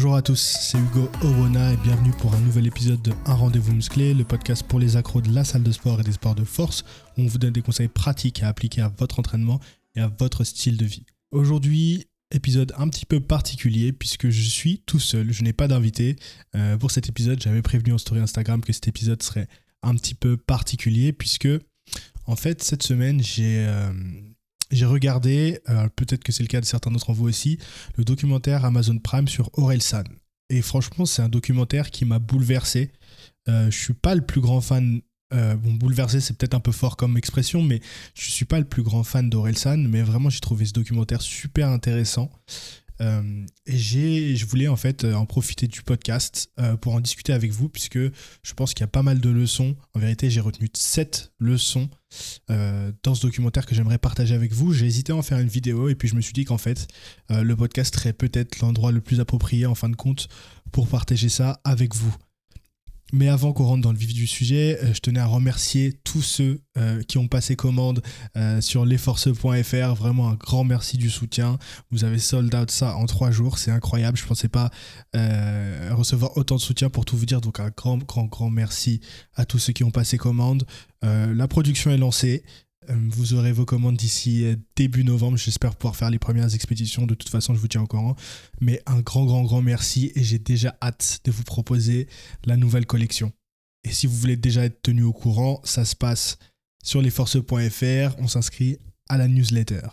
Bonjour à tous, c'est Hugo Owona et bienvenue pour un nouvel épisode de Un rendez-vous musclé, le podcast pour les accros de la salle de sport et des sports de force, où on vous donne des conseils pratiques à appliquer à votre entraînement et à votre style de vie. Aujourd'hui, épisode un petit peu particulier puisque je suis tout seul, je n'ai pas d'invité. Euh, pour cet épisode, j'avais prévenu en story Instagram que cet épisode serait un petit peu particulier puisque en fait cette semaine j'ai euh, j'ai regardé, euh, peut-être que c'est le cas de certains d'entre vous aussi, le documentaire Amazon Prime sur Orelsan. Et franchement, c'est un documentaire qui m'a bouleversé. Euh, je suis pas le plus grand fan. euh, bon, bouleversé, c'est peut-être un peu fort comme expression, mais je suis pas le plus grand fan d'Orelsan. Mais vraiment, j'ai trouvé ce documentaire super intéressant. Euh, et j'ai, je voulais en fait euh, en profiter du podcast euh, pour en discuter avec vous, puisque je pense qu'il y a pas mal de leçons. En vérité, j'ai retenu 7 leçons dans ce documentaire que j'aimerais partager avec vous. J'ai hésité à en faire une vidéo, et puis je me suis dit qu'en fait, le podcast serait peut-être l'endroit le plus approprié en fin de compte pour partager ça avec vous. Mais avant qu'on rentre dans le vif du sujet, euh, je tenais à remercier tous ceux euh, qui ont passé commande euh, sur lesforces.fr. Vraiment un grand merci du soutien. Vous avez sold out ça en trois jours, c'est incroyable. Je pensais pas recevoir autant de soutien pour tout vous dire. Donc un grand, grand, grand merci à tous ceux qui ont passé commande. La production est lancée. Euh, Vous aurez vos commandes d'ici euh, début novembre. J'espère pouvoir faire les premières expéditions. De toute façon, je vous tiens au courant. Mais un grand, grand, grand merci. Et j'ai déjà hâte de vous proposer la nouvelle collection. Et si vous voulez déjà être tenu au courant, ça se passe sur lesforces.fr. On s'inscrit à la newsletter.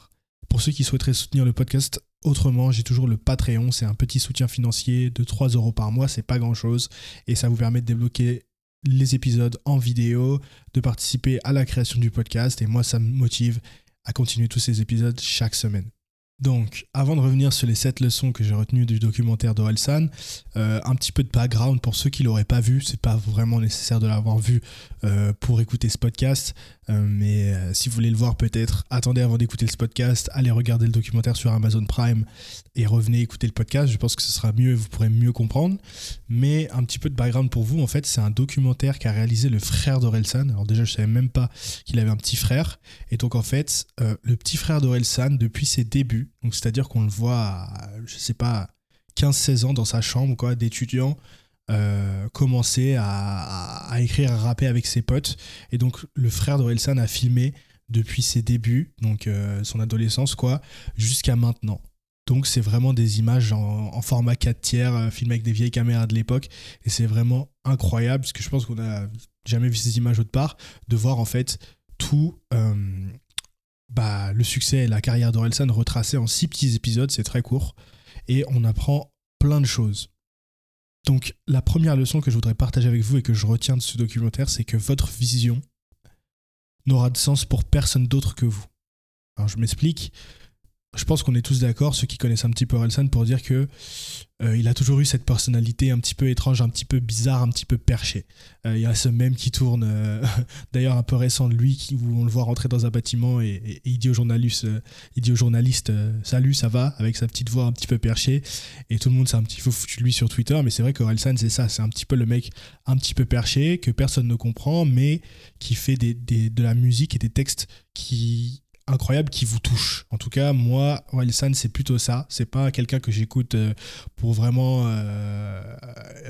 Pour ceux qui souhaiteraient soutenir le podcast autrement, j'ai toujours le Patreon. C'est un petit soutien financier de 3 euros par mois. C'est pas grand chose. Et ça vous permet de débloquer les épisodes en vidéo, de participer à la création du podcast. Et moi, ça me motive à continuer tous ces épisodes chaque semaine. Donc, avant de revenir sur les 7 leçons que j'ai retenues du documentaire d'Orelsan, euh, un petit peu de background pour ceux qui l'auraient pas vu. C'est pas vraiment nécessaire de l'avoir vu euh, pour écouter ce podcast, euh, mais euh, si vous voulez le voir, peut-être attendez avant d'écouter ce podcast, allez regarder le documentaire sur Amazon Prime et revenez écouter le podcast. Je pense que ce sera mieux et vous pourrez mieux comprendre. Mais un petit peu de background pour vous, en fait, c'est un documentaire qu'a réalisé le frère d'Orelsan. Alors déjà, je savais même pas qu'il avait un petit frère. Et donc en fait, le petit frère d'Orelsan, depuis ses débuts, donc c'est-à-dire qu'on le voit, à, je sais pas, 15-16 ans dans sa chambre, quoi, d'étudiant, euh, commencer à, écrire, à rapper avec ses potes. Et donc le frère d'Orelsan a filmé depuis ses débuts, donc euh, son adolescence, quoi, jusqu'à maintenant. Donc c'est vraiment des images en, format 4 tiers, euh, filmées avec des vieilles caméras de l'époque. Et c'est vraiment incroyable, parce que je pense qu'on n'a jamais vu ces images autre part, de voir en fait tout bah, le succès et la carrière d'Orelsan retracés en six petits épisodes, c'est très court. Et on apprend plein de choses. Donc la première leçon que je voudrais partager avec vous et que je retiens de ce documentaire, c'est que votre vision n'aura de sens pour personne d'autre que vous. Alors je m'explique. Je pense qu'on est tous d'accord, ceux qui connaissent un petit peu Orelsan, pour dire que euh, il a toujours eu cette personnalité un petit peu étrange, un petit peu bizarre, un petit peu perché. Euh, Il y a ce même qui tourne, euh, d'ailleurs un peu récent de lui, où on le voit rentrer dans un bâtiment et, il dit au journaliste, Salut, ça va avec sa petite voix un petit peu perchée. Et tout le monde s'est un petit peu foutu de lui sur Twitter, mais c'est vrai qu'Orelsan, c'est ça, c'est un petit peu le mec un petit peu perché, que personne ne comprend, mais qui fait de la musique et des textes qui incroyables qui vous touchent. En tout cas, moi, Orelsan, c'est plutôt ça. C'est pas quelqu'un que j'écoute euh, pour vraiment euh,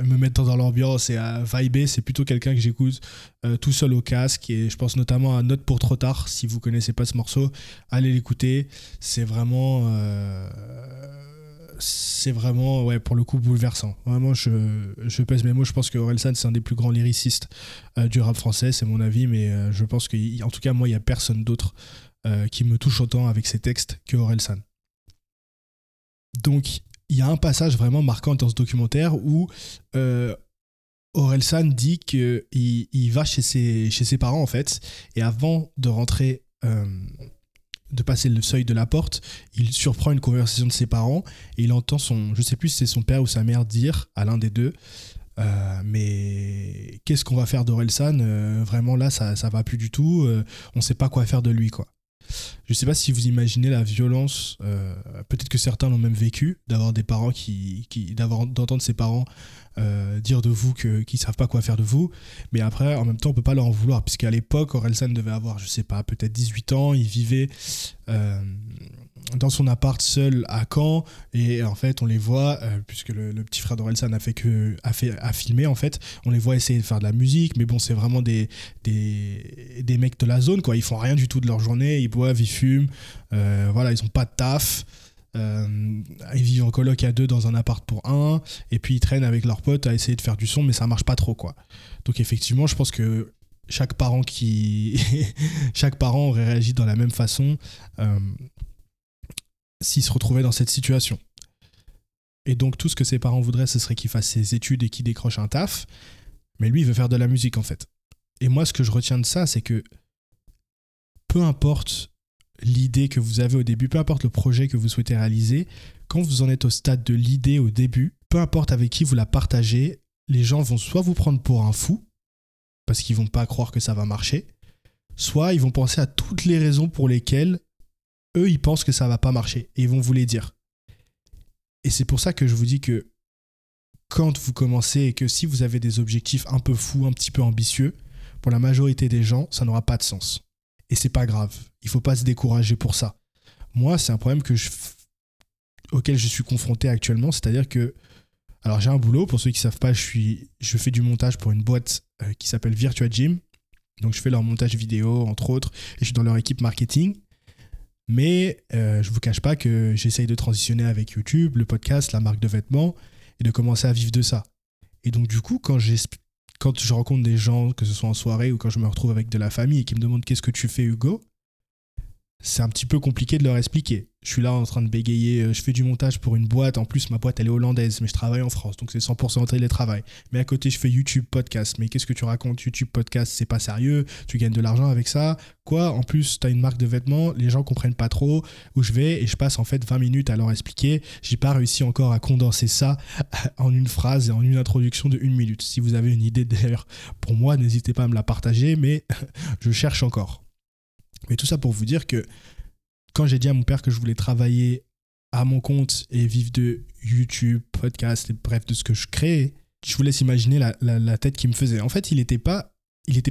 me mettre dans l'ambiance et à vibrer. C'est plutôt quelqu'un que j'écoute euh, tout seul au casque. Et je pense notamment à Note pour trop tard. Si vous connaissez pas ce morceau, allez l'écouter. C'est vraiment. c'est vraiment, ouais, pour le coup, bouleversant. Vraiment, je, je pèse mes mots. Je pense que Orelsan, c'est un des plus grands lyricistes du rap français, c'est mon avis. Mais je pense qu'en tout cas, moi, il n'y a personne d'autre euh, qui me touche autant avec ses textes que Orelsan. Donc, il y a un passage vraiment marquant dans ce documentaire où euh, Orelsan dit qu'il il va chez ses, parents, en fait, et avant de rentrer, euh, de passer le seuil de la porte, il surprend une conversation de ses parents et il entend son, je sais plus si c'est son père ou sa mère dire à l'un des deux, euh, mais qu'est-ce qu'on va faire d'Orelsan Euh, Vraiment là, ça, ça va plus du tout. euh, on sait pas quoi faire de lui, quoi. Je sais pas si vous imaginez la violence. euh, Peut-être que certains l'ont même vécu d'avoir des parents qui, qui d'avoir d'entendre ses parents euh, dire de vous que qu'ils savent pas quoi faire de vous. Mais après, en même temps, on peut pas leur en vouloir puisqu'à l'époque, Orelsan devait avoir, je sais pas, peut-être 18 ans. Il vivait euh, dans son appart seul à Caen et en fait on les voit euh, puisque le, petit frère d'Orelsan a fait que a fait a filmé en fait on les voit essayer de faire de la musique mais bon c'est vraiment des, des, des mecs de la zone quoi. Ils font rien du tout de leur journée ils boivent ils fument euh, voilà ils ont pas de taf euh, ils vivent en coloc à deux dans un appart pour un et puis ils traînent avec leurs potes à essayer de faire du son mais ça marche pas trop quoi. Donc effectivement je pense que chaque parent qui chaque parent aurait réagi dans la même façon s'il se retrouvait dans cette situation. Et donc tout ce que ses parents voudraient, ce serait qu'il fasse ses études et qu'il décroche un taf. Mais lui, il veut faire de la musique en fait. Et moi, ce que je retiens de ça, c'est que peu importe l'idée que vous avez au début, peu importe le projet que vous souhaitez réaliser, quand vous en êtes au stade de l'idée au début, peu importe avec qui vous la partagez, les gens vont soit vous prendre pour un fou, parce qu'ils vont pas croire que ça va marcher, soit ils vont penser à toutes les raisons pour lesquelles eux, ils pensent que ça va pas marcher et ils vont vous les dire. Et c'est pour ça que je vous dis que quand vous commencez et que si vous avez des objectifs un peu fous, un petit peu ambitieux, pour la majorité des gens, ça n'aura pas de sens. Et c'est pas grave. Il faut pas se décourager pour ça. Moi, c'est un problème auquel je suis confronté actuellement, c'est-à-dire que alors j'ai un boulot, pour ceux qui savent pas, je, suis, je fais du montage pour une boîte euh, qui s'appelle Virtua Gym. Donc je fais leur montage vidéo, entre autres, et je suis dans leur équipe marketing. Mais euh, je ne vous cache pas que j'essaye de transitionner avec YouTube, le podcast, la marque de vêtements, et de commencer à vivre de ça. Et donc du coup, quand, quand je rencontre des gens, que ce soit en soirée ou quand je me retrouve avec de la famille et qui me demandent qu'est-ce que tu fais Hugo, c'est un petit peu compliqué de leur expliquer. Je suis là en train de bégayer, euh, je fais du montage pour une boîte. En plus, ma boîte, elle est hollandaise, mais je travaille en France, donc c'est 100% télétravail. Mais à côté, je fais YouTube podcast. Mais qu'est-ce que tu racontes? YouTube podcast, c'est pas sérieux. Tu gagnes de l'argent avec ça? Quoi? En plus, tu as une marque de vêtements, les gens comprennent pas trop où je vais et je passe en fait 20 minutes à leur expliquer. J'ai pas réussi encore à condenser ça en une phrase et en une introduction de une minute. Si vous avez une idée d'ailleurs pour moi, n'hésitez pas à me la partager, mais je cherche encore. Mais tout ça pour vous dire que quand j'ai dit à mon père que je voulais travailler à mon compte et vivre de YouTube, podcast, et bref, de ce que je crée, je vous laisse imaginer la, tête qu'il me faisait. En fait, il n'était pas,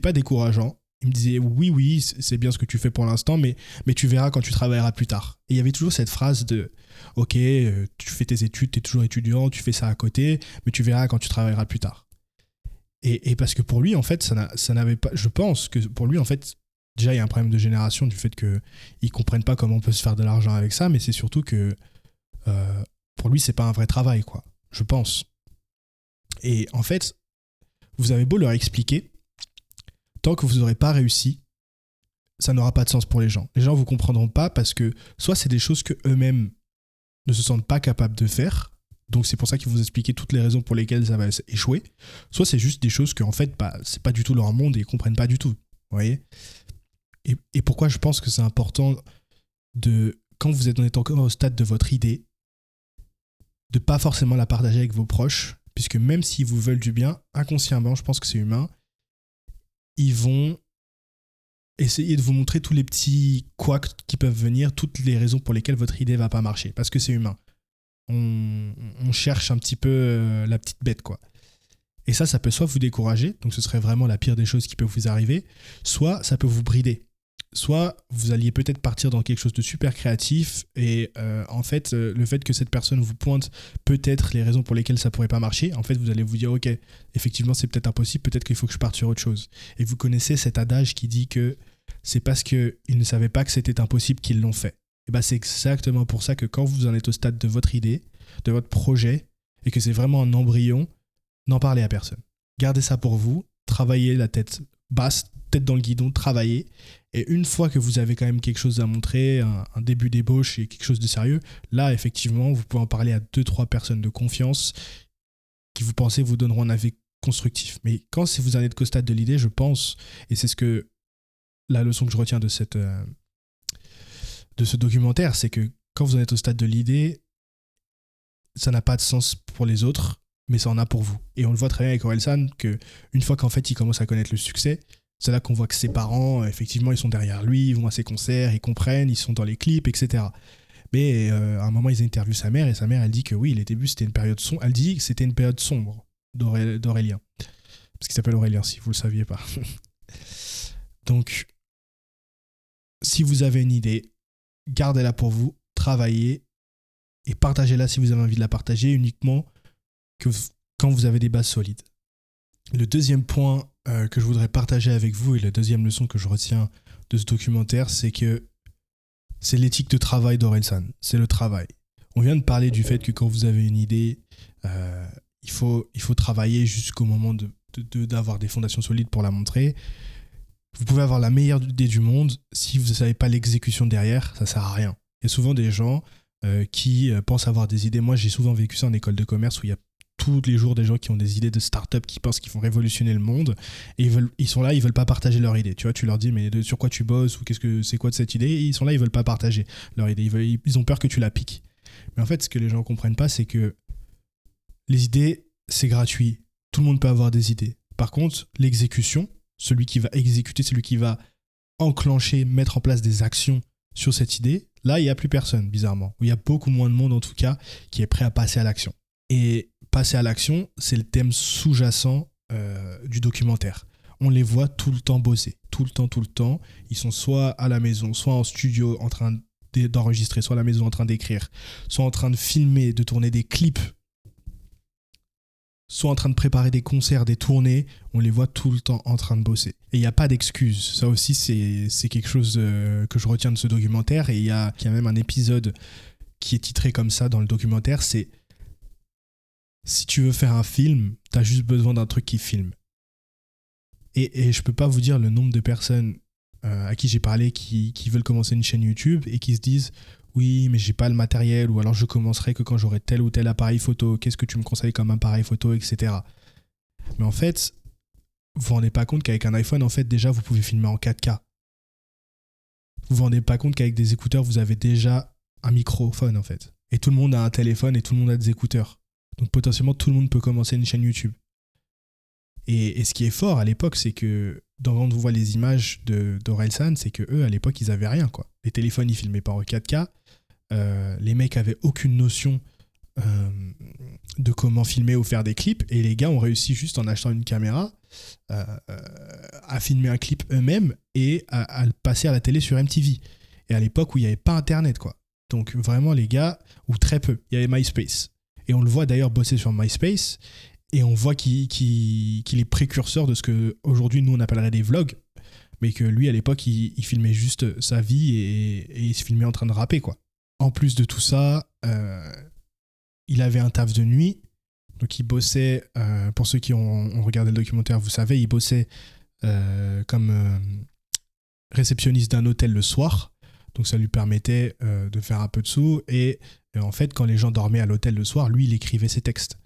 pas décourageant. Il me disait oui, oui, c'est bien ce que tu fais pour l'instant, mais, mais tu verras quand tu travailleras plus tard. Et il y avait toujours cette phrase de ok, euh, tu fais tes études, tu es toujours étudiant, tu fais ça à côté, mais tu verras quand tu travailleras plus tard. Et, et parce que pour lui, en fait, ça n'avait pas. Je pense que pour lui, en fait, déjà, il y a un problème de génération du fait qu'ils ne comprennent pas comment on peut se faire de l'argent avec ça, mais c'est surtout que euh, pour lui, c'est pas un vrai travail, quoi. Je pense. Et en fait, vous avez beau leur expliquer, tant que vous n'aurez pas réussi, ça n'aura pas de sens pour les gens. Les gens ne vous comprendront pas parce que soit c'est des choses que eux-mêmes ne se sentent pas capables de faire, donc c'est pour ça qu'ils vous expliquer toutes les raisons pour lesquelles ça va échouer, soit c'est juste des choses qu'en fait, bah, c'est pas du tout leur monde et ils comprennent pas du tout. Vous voyez? Et, pourquoi je pense que c'est important de, quand vous êtes encore au stade de votre idée, de pas forcément la partager avec vos proches, puisque même s'ils vous veulent du bien, inconsciemment, je pense que c'est humain, ils vont essayer de vous montrer tous les petits couacs qui peuvent venir, toutes les raisons pour lesquelles votre idée va pas marcher, parce que c'est humain. On, cherche un petit peu euh, la petite bête, quoi. Et ça, ça peut soit vous décourager, donc ce serait vraiment la pire des choses qui peut vous arriver, soit ça peut vous brider soit vous alliez peut-être partir dans quelque chose de super créatif et euh, en fait euh, le fait que cette personne vous pointe peut-être les raisons pour lesquelles ça pourrait pas marcher en fait vous allez vous dire ok effectivement c'est peut-être impossible peut-être qu'il faut que je parte sur autre chose. Et vous connaissez cet adage qui dit que c'est parce qu'ils ne savaient pas que c'était impossible qu'ils l'ont fait. Et ben c'est exactement pour ça que quand vous en êtes au stade de votre idée de votre projet et que c'est vraiment un embryon n'en parlez à personne. Gardez ça pour vous. Travaillez la tête basse tête dans le guidon travaillez et une fois que vous avez quand même quelque chose à montrer, un, début d'ébauche et quelque chose de sérieux, là, effectivement, vous pouvez en parler à deux, trois personnes de confiance qui vous pensez vous donneront un avis constructif. Mais quand vous en êtes qu'au stade de l'idée, je pense, et c'est ce que la leçon que je retiens de, cette, euh, de ce documentaire, c'est que quand vous en êtes au stade de l'idée, ça n'a pas de sens pour les autres, mais ça en a pour vous. Et on le voit très bien avec Orelsan, que une fois qu'en fait il commence à connaître le succès, c'est là qu'on voit que ses parents, effectivement, ils sont derrière lui, ils vont à ses concerts, ils comprennent, ils sont dans les clips, etc. Mais euh, à un moment, ils interviewent sa mère et sa mère, elle dit que oui, les débuts, c'était une période sombre. Elle dit que c'était une période sombre d'Aurélien. Parce qu'il s'appelle Aurélien, si vous le saviez pas. Donc, si vous avez une idée, gardez-la pour vous, travailler et partagez-la si vous avez envie de la partager uniquement que quand vous avez des bases solides. Le deuxième point euh, que je voudrais partager avec vous et la deuxième leçon que je retiens de ce documentaire, c'est que c'est l'éthique de travail d'Orelsan. C'est le travail. On vient de parler du fait que quand vous avez une idée, euh, il, faut, il faut travailler jusqu'au moment d'avoir de, des fondations solides pour la montrer. Vous pouvez avoir la meilleure idée du monde, si vous ne savez pas l'exécution derrière, ça sert à rien. Il y a souvent des gens euh, qui pensent avoir des idées. Moi, j'ai souvent vécu ça en école de commerce où il y a tous les jours des gens qui ont des idées de start-up qui pensent qu'ils vont révolutionner le monde et ils, veulent, ils sont là, ils veulent pas partager leur idée. Tu vois, tu leur dis mais sur quoi tu bosses ou qu'est-ce que c'est quoi de cette idée? Ils sont là, ils veulent pas partager leur idée. Ils, ils ont peur que tu la piques. Mais en fait, ce que les gens comprennent pas, c'est que les idées, c'est gratuit. Tout le monde peut avoir des idées. Par contre, l'exécution, celui qui va exécuter, celui qui va enclencher, mettre en place des actions sur cette idée, là, il n'y a plus personne, bizarrement. il y a beaucoup moins de monde, en tout cas, qui est prêt à passer à l'action. Et passer à l'action, c'est le thème sous-jacent euh, du documentaire. On les voit tout le temps bosser, tout le temps, tout le temps. Ils sont soit à la maison, soit en studio en train d'enregistrer, soit à la maison en train d'écrire, soit en train de filmer, de tourner des clips, soit en train de préparer des concerts, des tournées. On les voit tout le temps en train de bosser. Et il n'y a pas d'excuses. Ça aussi, c'est quelque chose euh, que je retiens de ce documentaire. Et il y a, y a même un épisode qui est titré comme ça dans le documentaire, c'est si tu veux faire un film, tu as juste besoin d'un truc qui filme. Et, et je peux pas vous dire le nombre de personnes euh, à qui j'ai parlé qui, veulent commencer une chaîne YouTube et qui se disent oui, mais j'ai pas le matériel, ou alors je commencerai que quand j'aurai tel ou tel appareil photo, qu'est-ce que tu me conseilles comme appareil photo, etc. Mais en fait, vous vous rendez pas compte qu'avec un iPhone, en fait, déjà, vous pouvez filmer en 4K. Vous vous rendez pas compte qu'avec des écouteurs, vous avez déjà un microphone, en fait. Et tout le monde a un téléphone et tout le monde a des écouteurs. Donc potentiellement, tout le monde peut commencer une chaîne YouTube. Et, ce qui est fort à l'époque, c'est que quand on voit les images d'Orelsan, c'est que eux, à l'époque, ils avaient rien. Les téléphones, ils filmaient pas en 4K. Euh, les mecs avaient aucune notion euh, de comment filmer ou faire des clips. Et les gars ont réussi juste en achetant une caméra euh, à filmer un clip eux-mêmes et à, à, le passer à la télé sur MTV. Et à l'époque où il n'y avait pas Internet, quoi. Donc vraiment, les gars, ou très peu, il y avait MySpace. Et on le voit d'ailleurs bosser sur MySpace. Et on voit qu'il est précurseur de ce que aujourd'hui nous on appellerait des vlogs. Mais que lui à l'époque il, filmait juste sa vie et, il se filmait en train de rapper quoi. En plus de tout ça, euh, il avait un taf de nuit. Donc il bossait, euh, pour ceux qui ont, regardé le documentaire, vous savez, il bossait euh, comme réceptionniste d'un hôtel le soir. Donc ça lui permettait de faire un peu de sous. Et en fait, quand les gens dormaient à l'hôtel le soir, lui, il écrivait ses textes.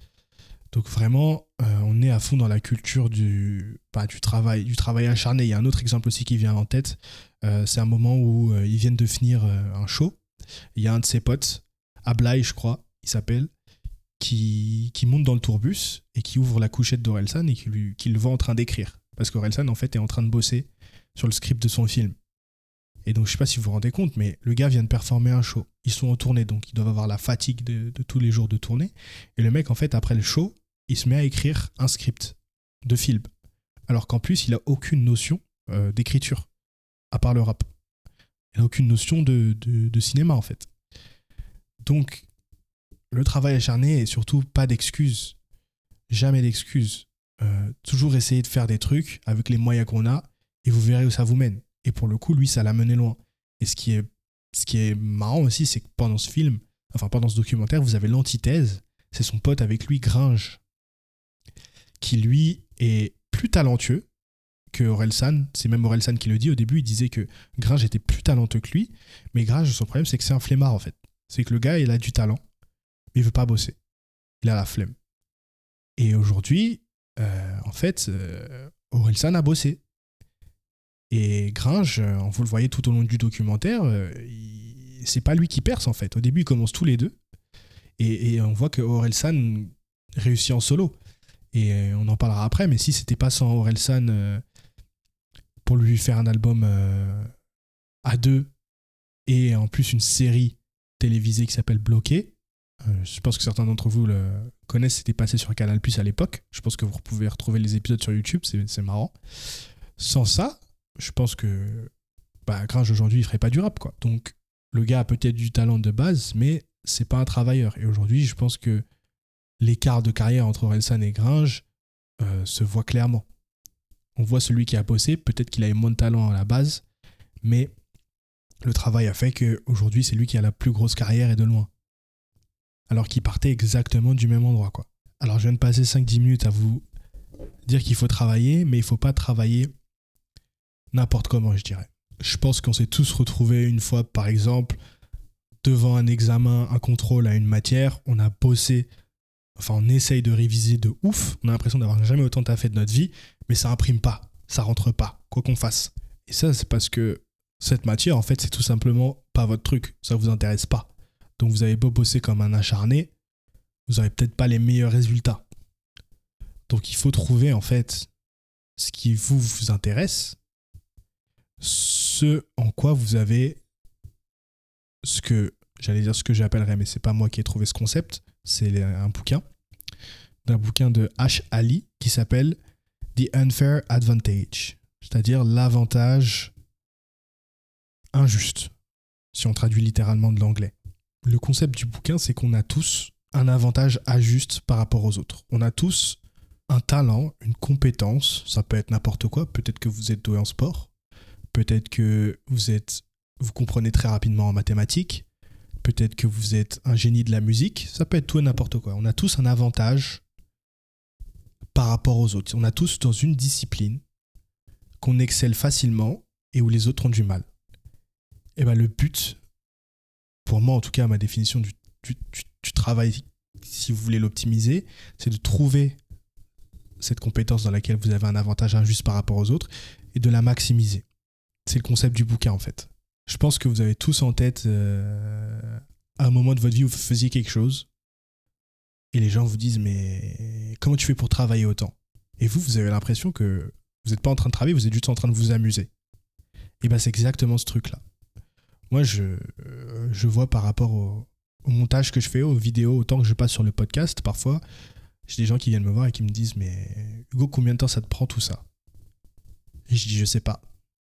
Donc vraiment, euh, on est à fond dans la culture du, pas du travail, du travail acharné. Il y a un autre exemple aussi qui vient en tête. Euh, c'est un moment où euh, ils viennent de finir un show. Il y a un de ses potes, Ablai, je crois, il s'appelle, qui, qui, monte dans le tourbus et qui ouvre la couchette d'Orelsan et qui, lui, qui le voit en train d'écrire. Parce qu'Orelsan, en fait, est en train de bosser sur le script de son film. Et donc, je sais pas si vous vous rendez compte, mais le gars vient de performer un show. Ils sont en tournée, donc ils doivent avoir la fatigue de, tous les jours de tournée. Et le mec, en fait, après le show, il se met à écrire un script de film. Alors qu'en plus, il a aucune notion euh, d'écriture, à part le rap. Il a aucune notion de, cinéma, en fait. Donc, le travail acharné et surtout pas d'excuses. Jamais d'excuses. Euh, toujours essayer de faire des trucs avec les moyens qu'on a et vous verrez où ça vous mène. Et pour le coup, lui, ça l'a mené loin. Et ce qui est, ce qui est marrant aussi, c'est que pendant ce film, enfin pendant ce documentaire, vous avez l'antithèse, c'est son pote avec lui, Gringe, qui lui est plus talentueux que Orelsan. C'est même Orelsan qui le dit au début, il disait que Gringe était plus talentueux que lui, mais Gringe, son problème, c'est que c'est un flemmard en fait. C'est que le gars, il a du talent, mais il veut pas bosser. Il a la flemme. Et aujourd'hui, euh, en fait, euh, Orelsan a bossé. Et Gringe, euh, vous le voyez tout au long du documentaire, euh, c'est pas lui qui perce en fait. Au début, ils commencent tous les deux. Et, on voit que Orelsan réussit en solo. Et euh, on en parlera après, mais si c'était pas sans Orelsan pour lui faire un album à deux et en plus une série télévisée qui s'appelle Bloqué, je pense que certains d'entre vous le connaissent, c'était passé sur Canal Plus à l'époque. Je pense que vous pouvez retrouver les épisodes sur YouTube, c'est marrant. Sans ça, je pense que bah, Gringe aujourd'hui, il ferait pas du rap, quoi. Donc, le gars a peut-être du talent de base, mais c'est pas un travailleur. Et aujourd'hui, je pense que l'écart de carrière entre Orelsan et Gringe euh, se voit clairement. On voit celui qui a bossé, peut-être qu'il avait moins de talent à la base, mais le travail a fait qu'aujourd'hui, c'est lui qui a la plus grosse carrière et de loin. Alors qu'il partait exactement du même endroit, quoi. Alors, je viens de passer 5-10 minutes à vous dire qu'il faut travailler, mais il faut pas travailler n'importe comment, je dirais. Je pense qu'on s'est tous retrouvés une fois, par exemple, devant un examen, un contrôle à une matière, on a bossé, enfin on essaye de réviser de ouf, on a l'impression d'avoir jamais autant taffé de notre vie, mais ça imprime pas, ça rentre pas, quoi qu'on fasse. Et ça, c'est parce que cette matière, en fait, c'est tout simplement pas votre truc, ça vous intéresse pas. Donc vous avez beau bosser comme un acharné, vous n'aurez peut-être pas les meilleurs résultats. Donc il faut trouver en fait ce qui vous, vous intéresse, ce en quoi vous avez ce que j'allais dire ce que j'appellerais, mais c'est pas moi qui ai trouvé ce concept, c'est un bouquin d'un bouquin de H. Ali qui s'appelle The Unfair Advantage, c'est-à-dire l'avantage injuste, si on traduit littéralement de l'anglais. Le concept du bouquin, c'est qu'on a tous un avantage injuste par rapport aux autres. On a tous un talent, une compétence, ça peut être n'importe quoi, peut-être que vous êtes doué en sport, peut-être que vous êtes vous comprenez très rapidement en mathématiques, peut-être que vous êtes un génie de la musique, ça peut être tout et n'importe quoi. On a tous un avantage par rapport aux autres. On a tous dans une discipline qu'on excelle facilement et où les autres ont du mal. Et bien le but, pour moi en tout cas, ma définition du travail, si vous voulez l'optimiser, c'est de trouver cette compétence dans laquelle vous avez un avantage injuste par rapport aux autres et de la maximiser. C'est le concept du bouquin en fait je pense que vous avez tous en tête euh, à un moment de votre vie vous faisiez quelque chose et les gens vous disent mais comment tu fais pour travailler autant? Et vous, vous avez l'impression que vous n'êtes pas en train de travailler, vous êtes juste en train de vous amuser. Et bien c'est exactement ce truc-là. Moi, je, je vois par rapport au, montage que je fais, aux vidéos, autant que je passe sur le podcast, parfois, j'ai des gens qui viennent me voir et qui me disent mais Hugo, combien de temps ça te prend tout ça? Et je dis je sais pas.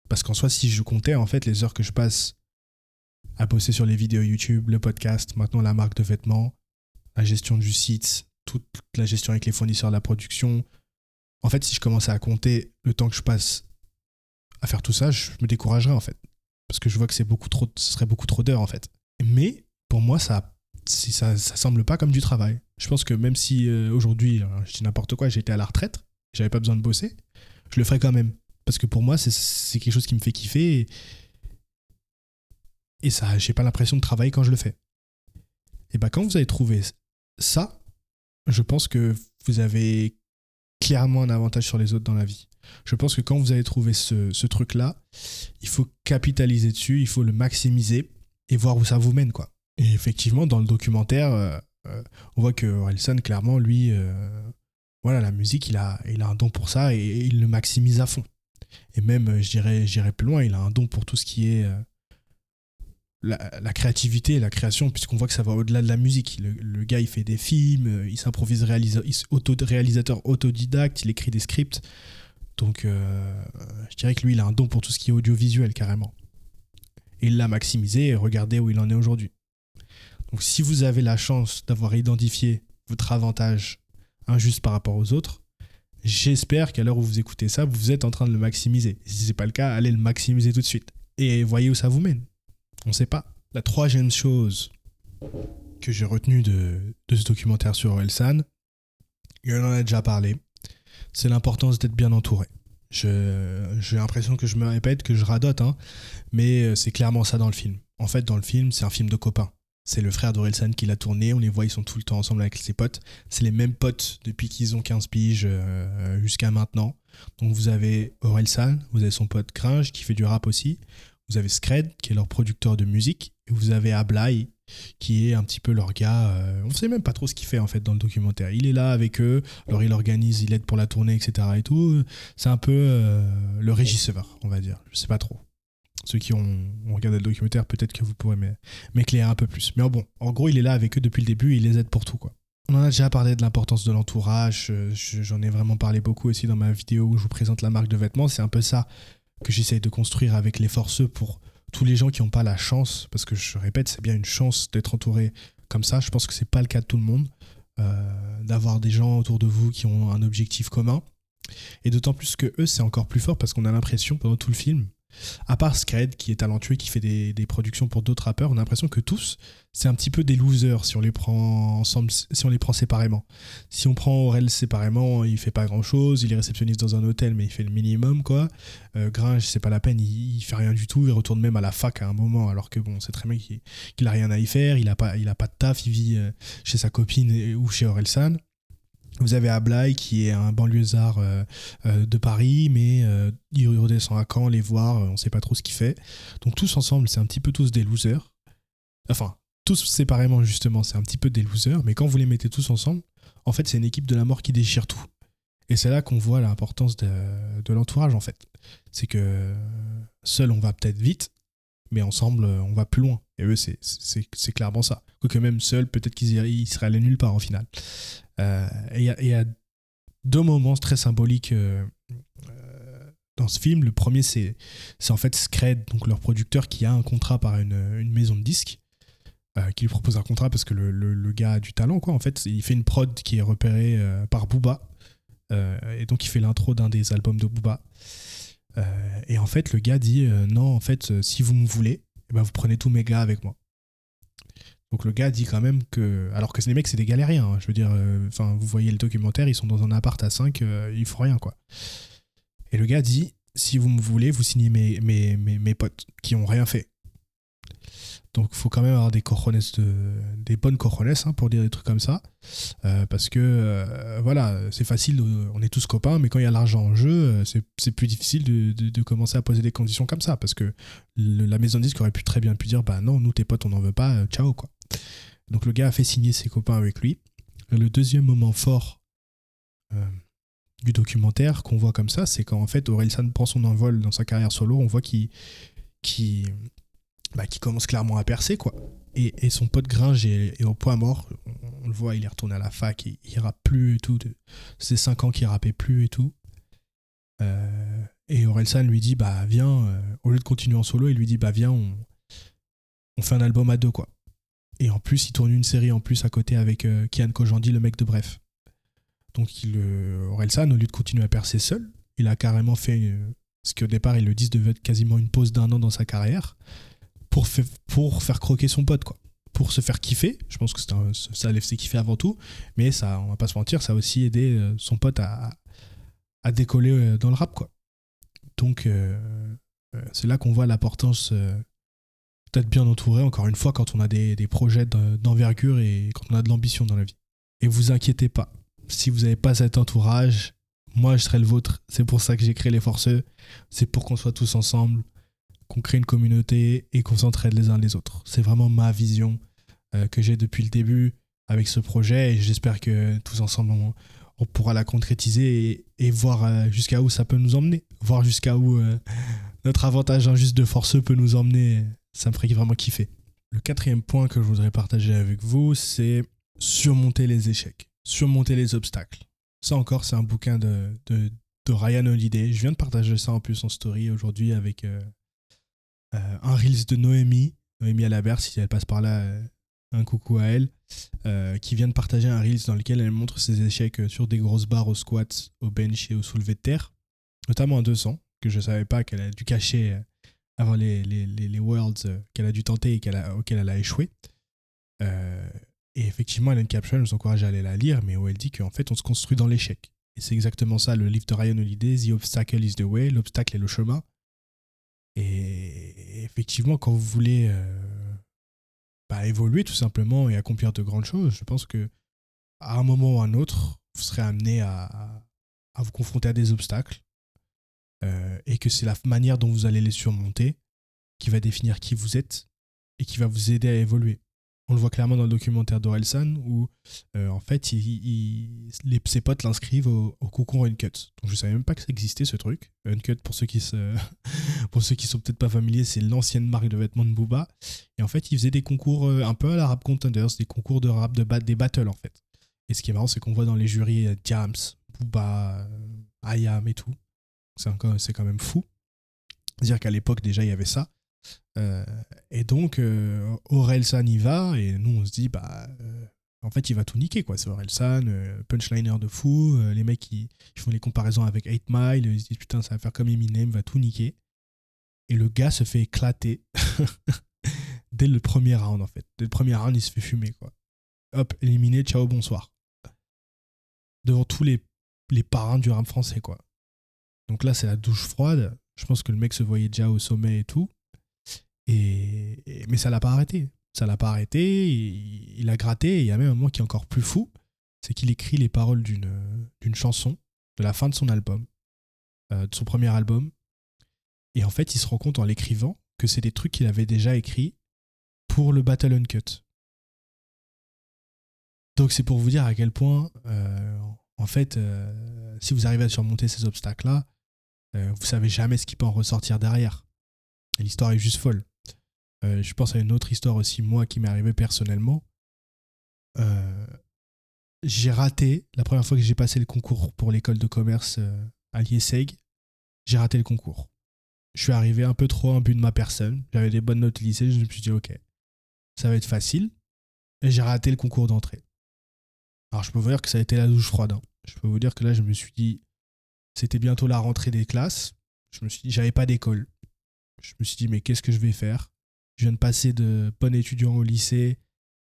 Parce qu'en soi, si je comptais en fait les heures que je passe à bosser sur les vidéos YouTube, le podcast, maintenant la marque de vêtements, la gestion du site, toute la gestion avec les fournisseurs de la production. En fait, si je commençais à compter le temps que je passe à faire tout ça, je me découragerais en fait. Parce que je vois que c'est beaucoup trop, ce serait beaucoup trop d'heures en fait. Mais pour moi, ça, ça, ça semble pas comme du travail. Je pense que même si euh, aujourd'hui, je dis n'importe quoi, j'étais à la retraite, j'avais pas besoin de bosser, je le ferais quand même. Parce que pour moi, c'est quelque chose qui me fait kiffer. Et, ça, j'ai pas l'impression de travailler quand je le fais. Et bah, quand vous avez trouvé ça, je pense que vous avez clairement un avantage sur les autres dans la vie. Je pense que quand vous avez trouvé ce, ce truc-là, il faut capitaliser dessus, il faut le maximiser et voir où ça vous mène, quoi. Et effectivement, dans le documentaire, euh, euh, on voit que Wilson, clairement, lui, euh, voilà, la musique, il a, il a un don pour ça et il le maximise à fond. Et même, euh, j'irais plus loin, il a un don pour tout ce qui est euh, la, créativité, la création, puisqu'on voit que ça va au-delà de la musique. Le, gars, il fait des films, euh, il s'improvise réalisateur autodidacte, il écrit des scripts. Donc, je dirais que lui, il a un don pour tout ce qui est audiovisuel, carrément. Et il l'a maximisé et regardez où il en est aujourd'hui. Donc, si vous avez la chance d'avoir identifié votre avantage injuste par rapport aux autres, J'espère qu'à l'heure où vous écoutez ça, vous êtes en train de le maximiser. Si ce n'est pas le cas, allez le maximiser tout de suite. Et voyez où ça vous mène. On ne sait pas. La troisième chose que j'ai retenue de, ce documentaire sur Orelsan, il en a déjà parlé, c'est l'importance d'être bien entouré. J'ai l'impression que je me répète, que je radote, hein, mais euh, c'est clairement ça dans le film. En fait, dans le film, c'est un film de copains. C'est le frère d'Orelsan qui l'a tourné. On les voit, ils sont tout le temps ensemble avec ses potes. C'est les mêmes potes depuis qu'ils ont 15 piges euh, jusqu'à maintenant. Donc vous avez Orelsan, vous avez son pote Cringe qui fait du rap aussi. Vous avez Scred qui est leur producteur de musique. Et vous avez Ablai qui est un petit peu leur gars. Euh, on ne sait même pas trop ce qu'il fait en fait dans le documentaire. Il est là avec eux, alors il organise, il aide pour la tournée, etc. Et tout. C'est un peu euh, le régisseur, on va dire. Je sais pas trop ceux qui ont, regardé le documentaire, peut-être que vous pourrez m'éclairer un peu plus. Mais bon, en gros, il est là avec eux depuis le début, il les aide pour tout, quoi. On en a déjà parlé de l'importance de l'entourage, euh, j'en ai vraiment parlé beaucoup aussi dans ma vidéo où je vous présente la marque de vêtements, c'est un peu ça que j'essaye de construire avec les forceux pour tous les gens qui n'ont pas la chance, parce que je répète, c'est bien une chance d'être entouré comme ça. Je pense que c'est pas le cas de tout le monde, euh, d'avoir des gens autour de vous qui ont un objectif commun. Et d'autant plus que eux, c'est encore plus fort parce qu'on a l'impression pendant tout le film à part Scred, qui est talentueux, qui fait des, productions pour d'autres rappeurs, on a l'impression que tous, c'est un petit peu des losers si on les prend ensemble, si on les prend séparément. Si on prend Aurel séparément, il fait pas grand chose, il est réceptionniste dans un hôtel, mais il fait le minimum, quoi. Euh, Gringe, c'est pas la peine, il, fait rien du tout, il retourne même à la fac à un moment, alors que bon, c'est très bien qu'il a rien à y faire, il a pas, il a pas de taf, il vit euh, chez sa copine ou chez San. Vous avez Ablai qui est un banlieusard euh, euh, de Paris, mais euh, il redescend à Caen les voir, on ne sait pas trop ce qu'il fait. Donc tous ensemble, c'est un petit peu tous des losers. Enfin, tous séparément justement, c'est un petit peu des losers, mais quand vous les mettez tous ensemble, en fait, c'est une équipe de la mort qui déchire tout. Et c'est là qu'on voit l'importance de, de l'entourage, en fait. C'est que seul, on va peut-être vite, mais ensemble, on va plus loin. Et eux, c'est clairement ça. Quoique même seul, peut-être qu'ils seraient allés nulle part au final. Euh, et il y, a deux moments très symboliques euh, euh, dans ce film. Le premier, c'est en fait Scred, donc leur producteur, qui a un contrat par une, maison de disques. qui lui propose un contrat parce que le, gars a du talent. En fait, il fait une prod qui est repérée par Booba. et donc, il fait l'intro d'un des albums de Booba. et en fait, le gars dit Non, en fait, si vous me voulez, eh ben, vous prenez tous mes gars avec moi. Donc le gars dit quand même que. Alors que les mecs, c'est des galériens. Hein. je veux dire, euh, enfin, vous voyez le documentaire, ils sont dans un appart à 5, euh, ils font rien, quoi. Et le gars dit si vous me voulez, vous signez mes, mes, mes potes qui ont rien fait. Donc il faut quand même avoir des de, des bonnes cojones hein, pour dire des trucs comme ça. Euh, parce que euh, voilà, c'est facile, on est tous copains, mais quand il y a l'argent en jeu, c'est plus difficile de, de, commencer à poser des conditions comme ça. Parce que la maison de disque aurait pu très bien pu dire bah non, nous tes potes on n'en veut pas, ciao quoi. Donc le gars a fait signer ses copains avec lui. le deuxième moment fort du documentaire qu'on voit comme ça, c'est quand en fait Orelsan prend son envol dans sa carrière solo, on voit qu'il bah, commence clairement à percer, quoi. Et, son pote Gringe est, au point mort. On, le voit, il est retourné à la fac, il, il rappe plus et tout. C'est 5 ans qu'il rappait plus et tout. Euh, et Orelsan lui dit, bah viens, euh, au lieu de continuer en solo, il lui dit, bah viens, on, on fait un album à deux, quoi. Et en plus, il tourne une série en plus à côté avec euh, Kian Kojandi, le mec de Bref. Donc il, Orelsan, au lieu de continuer à percer seul, il a carrément fait ce qu'au départ, ils le disent, devait être quasiment une pause d'un an dans sa carrière pour, faire croquer son pote, quoi. Pour se faire kiffer. Je pense que un, ça l'a fait kiffer avant tout. Mais ça, on va pas se mentir, ça a aussi aidé euh, son pote à, décoller euh, dans le rap, quoi. Donc, euh, c'est là qu'on voit l'importance d'être bien entouré, encore une fois, quand on a des, projets d'envergure et quand on a de l'ambition dans la vie. Et vous inquiétez pas, si vous n'avez pas cet entourage, moi je serai le vôtre. C'est pour ça que j'ai créé les Forceux. C'est pour qu'on soit tous ensemble qu'on crée une communauté et qu'on s'entraide les uns les autres. C'est vraiment ma vision euh, que j'ai depuis le début avec ce projet et j'espère que tous ensemble on, pourra la concrétiser et, voir euh, jusqu'à où ça peut nous emmener, voir jusqu'à où euh, notre avantage injuste de force peut nous emmener. Ça me ferait vraiment kiffer. Le quatrième point que je voudrais partager avec vous, c'est surmonter les échecs, surmonter les obstacles. Ça encore, c'est un bouquin de, de, Ryan Holiday. Je viens de partager ça en plus en story aujourd'hui avec, euh, un Reels de Noémie, Noémie Alabert, si elle passe par là, euh, un coucou à elle, euh, qui vient de partager un Reels dans lequel elle montre ses échecs sur des grosses barres au squat, au bench et au soulevé de terre, notamment à 200, que je ne savais pas qu'elle a dû cacher avant les, les, les, Worlds qu'elle a dû tenter et qu'elle a, elle a échoué. et effectivement, elle a une caption, je vous encourage à aller la lire, mais où elle dit qu'en fait, on se construit dans l'échec. Et c'est exactement ça, le livre de Ryan Holiday, The Obstacle is the Way, l'obstacle est le chemin. Et effectivement, quand vous voulez euh, bah, évoluer tout simplement et accomplir de grandes choses, je pense que à un moment ou à un autre, vous serez amené à, à vous confronter à des obstacles euh, et que c'est la manière dont vous allez les surmonter qui va définir qui vous êtes et qui va vous aider à évoluer. On le voit clairement dans le documentaire d'Orelsan où euh, en fait les, ses potes l'inscrivent au, concours Uncut. Donc je savais même pas que ça existait ce truc. Uncut pour ceux qui se, sont peut-être pas familiers, c'est l'ancienne marque de vêtements de Booba. Et en fait il faisait des concours euh, un peu à la rap contenders, des concours de rap de des battles en fait. Et ce qui est marrant c'est qu'on voit dans les jurys Jams, Booba, Ayam et tout. C'est quand même fou. Dire qu'à l'époque déjà il y avait ça. et donc, Orelsan y va, et nous, on se dit, bah, en fait, il va tout niquer, quoi. C'est Orelsan, punchliner de fou, les mecs qui, font les comparaisons avec 8 Mile, ils se disent, putain, ça va faire comme Eminem, va tout niquer. Et le gars se fait éclater dès le premier round, en fait. Dès le premier round, il se fait fumer, quoi. Hop, éliminé, ciao, bonsoir. Devant tous les, les parrains du rap français, quoi. Donc là, c'est la douche froide. Je pense que le mec se voyait déjà au sommet et tout. Et, mais ça l'a pas arrêté. Ça l'a pas arrêté. Il, a gratté. Et il y a même un moment qui est encore plus fou. C'est qu'il écrit les paroles d'une, chanson de la fin de son album, euh, de son premier album. Et en fait, il se rend compte en l'écrivant que c'est des trucs qu'il avait déjà écrits pour le Battle Uncut. Donc c'est pour vous dire à quel point, euh, en fait, euh, si vous arrivez à surmonter ces obstacles-là, euh, vous savez jamais ce qui peut en ressortir derrière. L'histoire est juste folle. je pense à une autre histoire aussi, moi, qui m'est arrivée personnellement. j'ai raté, la première fois que j'ai passé le concours pour l'école de commerce à l'IESEG, j'ai raté le concours. Je suis arrivé un peu trop but de ma personne. J'avais des bonnes notes au lycée, je me suis dit, ok, ça va être facile. Et j'ai raté le concours d'entrée. Alors je peux vous dire que ça a été la douche froide. Hein. Je peux vous dire que là, je me suis dit, c'était bientôt la rentrée des classes. Je me suis dit, j'avais pas d'école. Je me suis dit, mais qu'est-ce que je vais faire? Je viens de passer de bon étudiant au lycée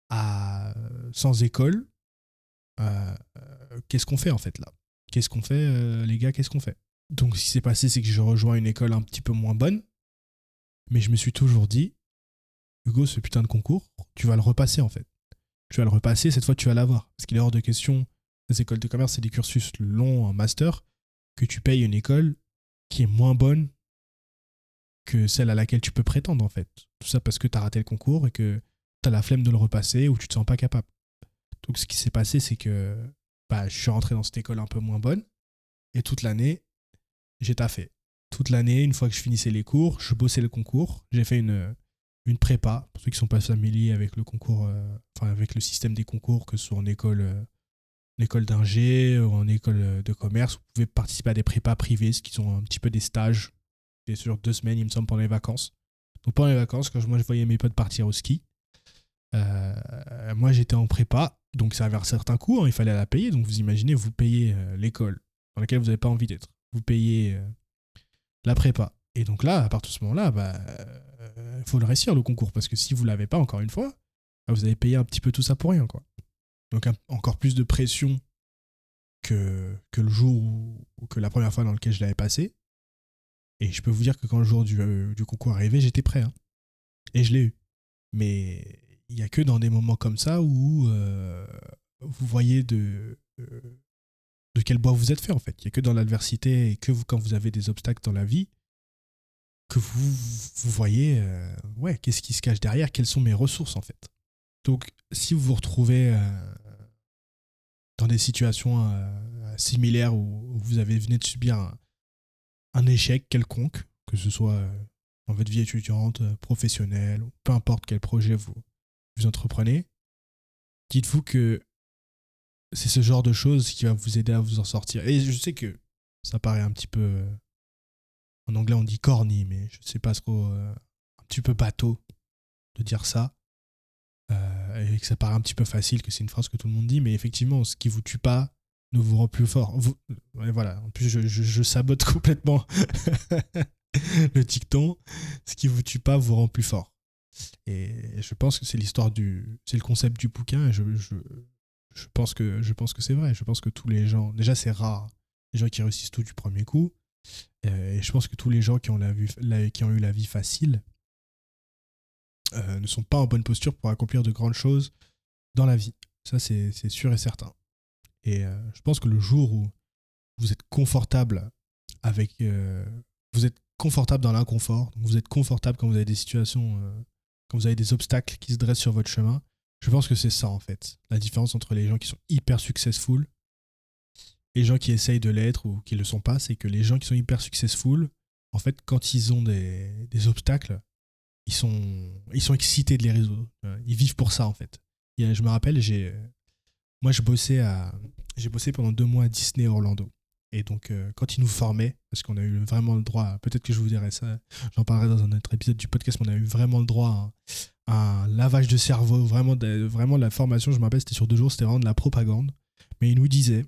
à sans école. Euh, qu'est-ce qu'on fait en fait là? Qu'est-ce qu'on fait, euh, les gars? Qu'est-ce qu'on fait? Donc, ce qui s'est passé, c'est que je rejoins une école un petit peu moins bonne. Mais je me suis toujours dit, Hugo, ce putain de concours, tu vas le repasser en fait. Tu vas le repasser, cette fois tu vas l'avoir. Parce qu'il est hors de question, les écoles de commerce, c'est des cursus longs en master, que tu payes une école qui est moins bonne que celle à laquelle tu peux prétendre en fait. Tout ça parce que tu as raté le concours et que tu as la flemme de le repasser ou tu te sens pas capable. Donc ce qui s'est passé, c'est que bah, je suis rentré dans cette école un peu moins bonne et toute l'année, j'ai taffé. Toute l'année, une fois que je finissais les cours, je bossais le concours. J'ai fait une, une prépa, pour ceux qui ne sont pas familiers avec le concours, euh, enfin avec le système des concours, que ce soit en école, euh, école d'ingé ou en école euh, de commerce, vous pouvez participer à des prépas privées, ce qui sont un petit peu des stages, et sur deux semaines, il me semble, pendant les vacances. Donc pendant les vacances, quand moi je voyais mes potes partir au ski, moi j'étais en prépa, donc ça avait un certain coût, hein, il fallait la payer. Donc vous imaginez, vous payez l'école dans laquelle vous n'avez pas envie d'être, vous payez la prépa. Et donc là, à partir de ce moment-là, bah, il euh, faut le réussir le concours parce que si vous l'avez pas encore une fois, bah, vous avez payé un petit peu tout ça pour rien quoi. Donc encore plus de pression que, que le jour ou que la première fois dans lequel je l'avais passé. Et je peux vous dire que quand le jour du, euh, du concours arrivait, j'étais prêt. Hein. Et je l'ai eu. Mais il n'y a que dans des moments comme ça où euh, vous voyez de, de quel bois vous êtes fait en fait. Il n'y a que dans l'adversité et que quand vous avez des obstacles dans la vie que vous, vous voyez, euh, ouais, qu'est-ce qui se cache derrière, quelles sont mes ressources en fait. Donc, si vous vous retrouvez euh, dans des situations euh, similaires où, vous avez venu de subir un, échec quelconque, que ce soit dans votre vie étudiante, professionnelle, ou peu importe quel projet vous, entreprenez, dites-vous que c'est ce genre de choses qui va vous aider à vous en sortir. Et je sais que ça paraît un petit peu en anglais on dit corny, mais je sais pas trop, euh, un petit peu bateau de dire ça. Euh, et que ça paraît un petit peu facile, que c'est une phrase que tout le monde dit, mais effectivement, ce qui vous tue pas ne vous rend plus fort. Vous, voilà, en plus je, sabote complètement le dicton. Ce qui vous tue pas vous rend plus fort. Et je pense que c'est l'histoire du, c'est le concept du bouquin. Et je, je, je pense que je que c'est vrai. Je pense que tous les gens, déjà c'est rare, les gens qui réussissent tout du premier coup. Euh, et je pense que tous les gens qui ont, la qui ont eu la vie facile euh, ne sont pas en bonne posture pour accomplir de grandes choses dans la vie. Ça, c'est sûr et certain. Et euh, je pense que le jour où vous êtes confortable avec. vous êtes confortable dans l'inconfort, vous êtes confortable quand vous avez des situations, quand vous avez des obstacles qui se dressent sur votre chemin, je pense que c'est ça en fait. La différence entre les gens qui sont hyper successful les gens qui essayent de l'être ou qui ne le sont pas, c'est que les gens qui sont hyper successful, en fait, quand ils ont des, obstacles, ils sont, ils sont excités de les résoudre. Ils vivent pour ça, en fait. je me rappelle, j'ai, moi, je bossais à, j'ai bossé pendant deux mois à Disney Orlando. Et donc, euh, quand ils nous formaient, parce qu'on a eu vraiment le droit, peut-être que je vous dirai ça, j'en parlerai dans un autre épisode du podcast, mais on a eu vraiment le droit à un, lavage de cerveau, vraiment, vraiment la formation, je me rappelle, c'était sur deux jours, c'était vraiment de la propagande. Mais ils nous disaient,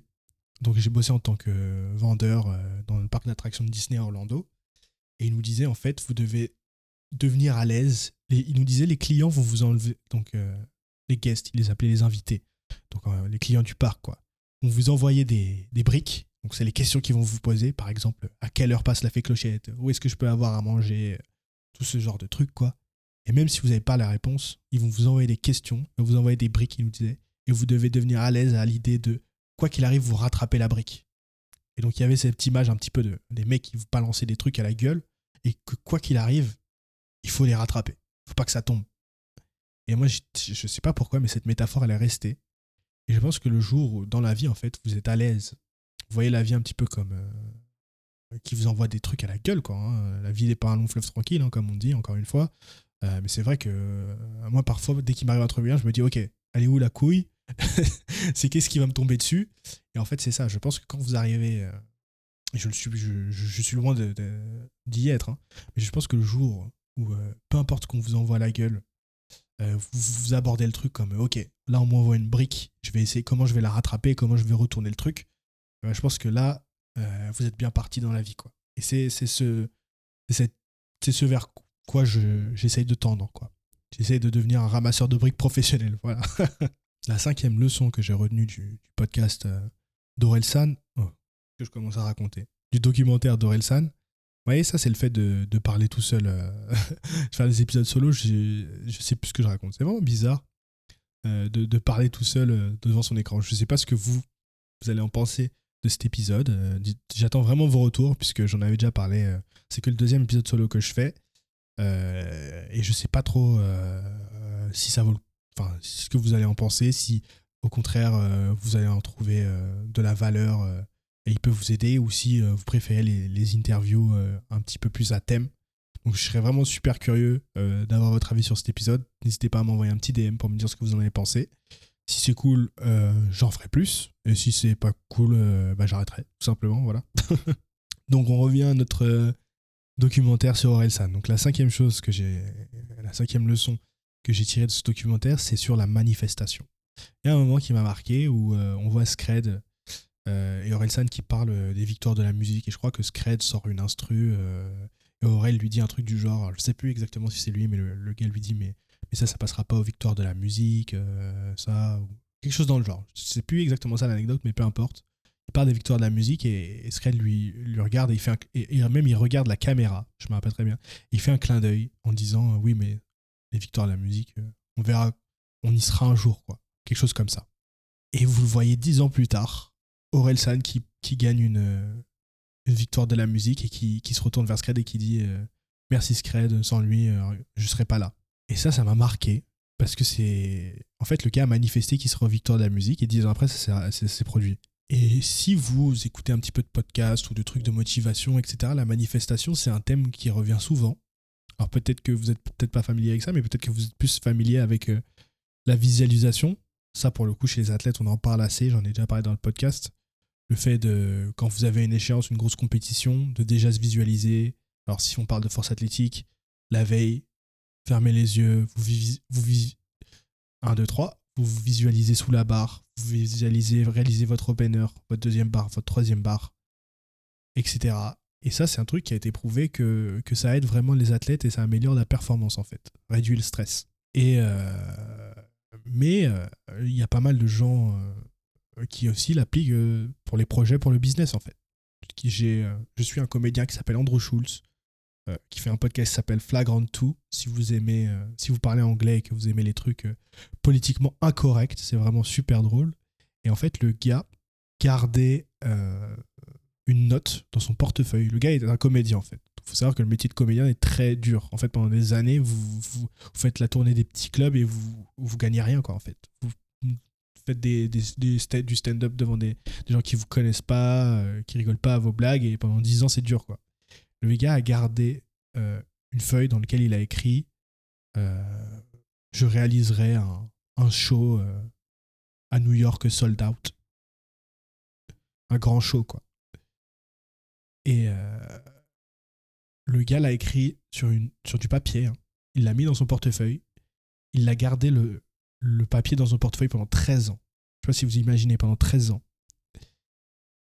donc j'ai bossé en tant que vendeur euh, dans le parc d'attractions de Disney Orlando, et ils nous disaient, en fait, vous devez devenir à l'aise. Ils nous disaient, les clients vont vous enlever, donc euh, les guests, ils les appelaient les invités, donc les clients du parc, quoi. Vont vous envoyer des, briques donc c'est les questions qu'ils vont vous poser, par exemple, à quelle heure passe la fée clochette? Où est-ce que je peux avoir à manger? Tout ce genre de trucs, quoi. Et même si vous n'avez pas la réponse, ils vont vous envoyer des questions, ils vont vous envoyer des briques, ils nous disaient, et vous devez devenir à l'aise à l'idée de, quoi qu'il arrive, vous rattrapez la brique. Et donc il y avait cette image un petit peu de des mecs qui vous balançaient des trucs à la gueule, et que quoi qu'il arrive, il faut les rattraper. Faut pas que ça tombe. Et moi, je, ne sais pas pourquoi, mais cette métaphore, elle est restée. Et je pense que le jour où, dans la vie, en fait, vous êtes à l'aise vous voyez la vie un petit peu comme. Euh, qui vous envoie des trucs à la gueule, quoi. Hein. La vie n'est pas un long fleuve tranquille, hein, comme on dit, encore une fois. Euh, mais c'est vrai que euh, moi, parfois, dès qu'il m'arrive un truc bien, je me dis, ok, elle est où la couille? C'est qu'est-ce qui va me tomber dessus? Et en fait, c'est ça. Je pense que quand vous arrivez. je, le suis loin d'y être, hein, mais je pense que le jour où, peu importe qu'on vous envoie la gueule, vous, vous, abordez le truc comme ok, là on m'envoie une brique, je vais essayer comment je vais la rattraper, comment je vais retourner le truc. Euh, je pense que là, euh, vous êtes bien parti dans la vie. Quoi. Et c'est ce, ce vers quoi j'essaye de tendre. quoi. J'essaye de devenir un ramasseur de briques professionnel. Voilà. la cinquième leçon que j'ai retenue du, podcast euh, d'Orelsan, oh, que je commence à raconter, du documentaire d'Orelsan, voyez, ça, c'est le fait de, parler tout seul. faire des épisodes solo, je, je sais plus ce que je raconte. C'est vraiment bizarre de, de, parler tout seul devant son écran. Je ne sais pas ce que vous, allez en penser de cet épisode. Euh, j'attends vraiment vos retours puisque j'en avais déjà parlé. Euh, c'est que le deuxième épisode solo que je fais. Euh, et je sais pas trop si ça vaut. Enfin, ce que vous allez en penser, si au contraire vous allez en trouver de la valeur et il peut vous aider, ou si vous préférez les, interviews un petit peu plus à thème. Donc je serais vraiment super curieux d'avoir votre avis sur cet épisode. N'hésitez pas à m'envoyer un petit DM pour me dire ce que vous en avez pensé. Si c'est cool, euh, j'en ferai plus. Et si c'est pas cool, euh, bah, j'arrêterai, tout simplement. Voilà. Donc on revient à notre euh, documentaire sur Orelsan. Donc la cinquième chose que j'ai, la cinquième leçon que j'ai tirée de ce documentaire, c'est sur la manifestation. Il y a un moment qui m'a marqué où on voit Scred et Orelsan qui parlent des victoires de la musique. Et je crois que Scred sort une instru. et Aurel lui dit un truc du genre, je sais plus exactement si c'est lui, mais le, gars lui dit, mais mais ça, ça passera pas aux victoires de la musique, euh, ça, quelque chose dans le genre. Je sais plus exactement ça l'anecdote, mais peu importe. Il parle des victoires de la musique et, et lui, lui regarde et, il fait et, même il regarde la caméra, je me rappelle très bien. Il fait un clin d'œil en disant euh, Oui, mais les victoires de la musique, euh, on verra, on y sera un jour, quoi. Quelque chose comme ça. Et vous le voyez dix ans plus tard, Aurel San qui, qui gagne une, une, victoire de la musique et qui, qui, se retourne vers Scred et qui dit Merci Scred, sans lui, je serais pas là. Et ça, ça m'a marqué. Parce que c'est. En fait, le gars a manifesté qu'il sera victoire de la musique et dix ans après, ça s'est produit. Et si vous écoutez un petit peu de podcast ou de trucs de motivation, etc., la manifestation, c'est un thème qui revient souvent. Alors peut-être que vous n'êtes peut-être pas familier avec ça, mais peut-être que vous êtes plus familier avec euh, la visualisation. Ça, pour le coup, chez les athlètes, on en parle assez, j'en ai déjà parlé dans le podcast. Le fait de, quand vous avez une échéance, une grosse compétition, de déjà se visualiser. Alors si on parle de force athlétique, la veille, fermez les yeux, vous, vous 1, 2, 3, vous, visualisez sous la barre, vous visualisez, réalisez votre opener, votre deuxième barre, votre troisième barre, etc. Et ça, c'est un truc qui a été prouvé que, que ça aide vraiment les athlètes et ça améliore la performance en fait, réduit le stress. Euh, mais euh, il y a pas mal de gens euh, qui aussi l'appliquent pour les projets, pour le business en fait. J'ai, je suis un comédien qui s'appelle Andrew Schulz, euh, qui fait un podcast qui s'appelle Flagrant 2. Si vous aimez, euh, si vous parlez anglais et que vous aimez les trucs euh, politiquement incorrects, c'est vraiment super drôle. Et en fait, le gars gardait une note dans son portefeuille. Le gars est un comédien en fait. Il faut savoir que le métier de comédien est très dur. En fait, pendant des années, vous, vous, faites la tournée des petits clubs et vous, vous gagnez rien quoi en fait. Vous faites du stand-up devant des, gens qui vous connaissent pas, qui rigolent pas à vos blagues et pendant 10 ans c'est dur quoi le gars a gardé euh, une feuille dans laquelle il a écrit euh, Je réaliserai un, un show euh, à New York sold out. Un grand show, quoi. Et le gars l'a écrit sur, une, sur du papier. Hein. Il l'a mis dans son portefeuille. Il l'a gardé le, le papier dans son portefeuille pendant 13 ans. Je sais pas si vous imaginez, pendant 13 ans.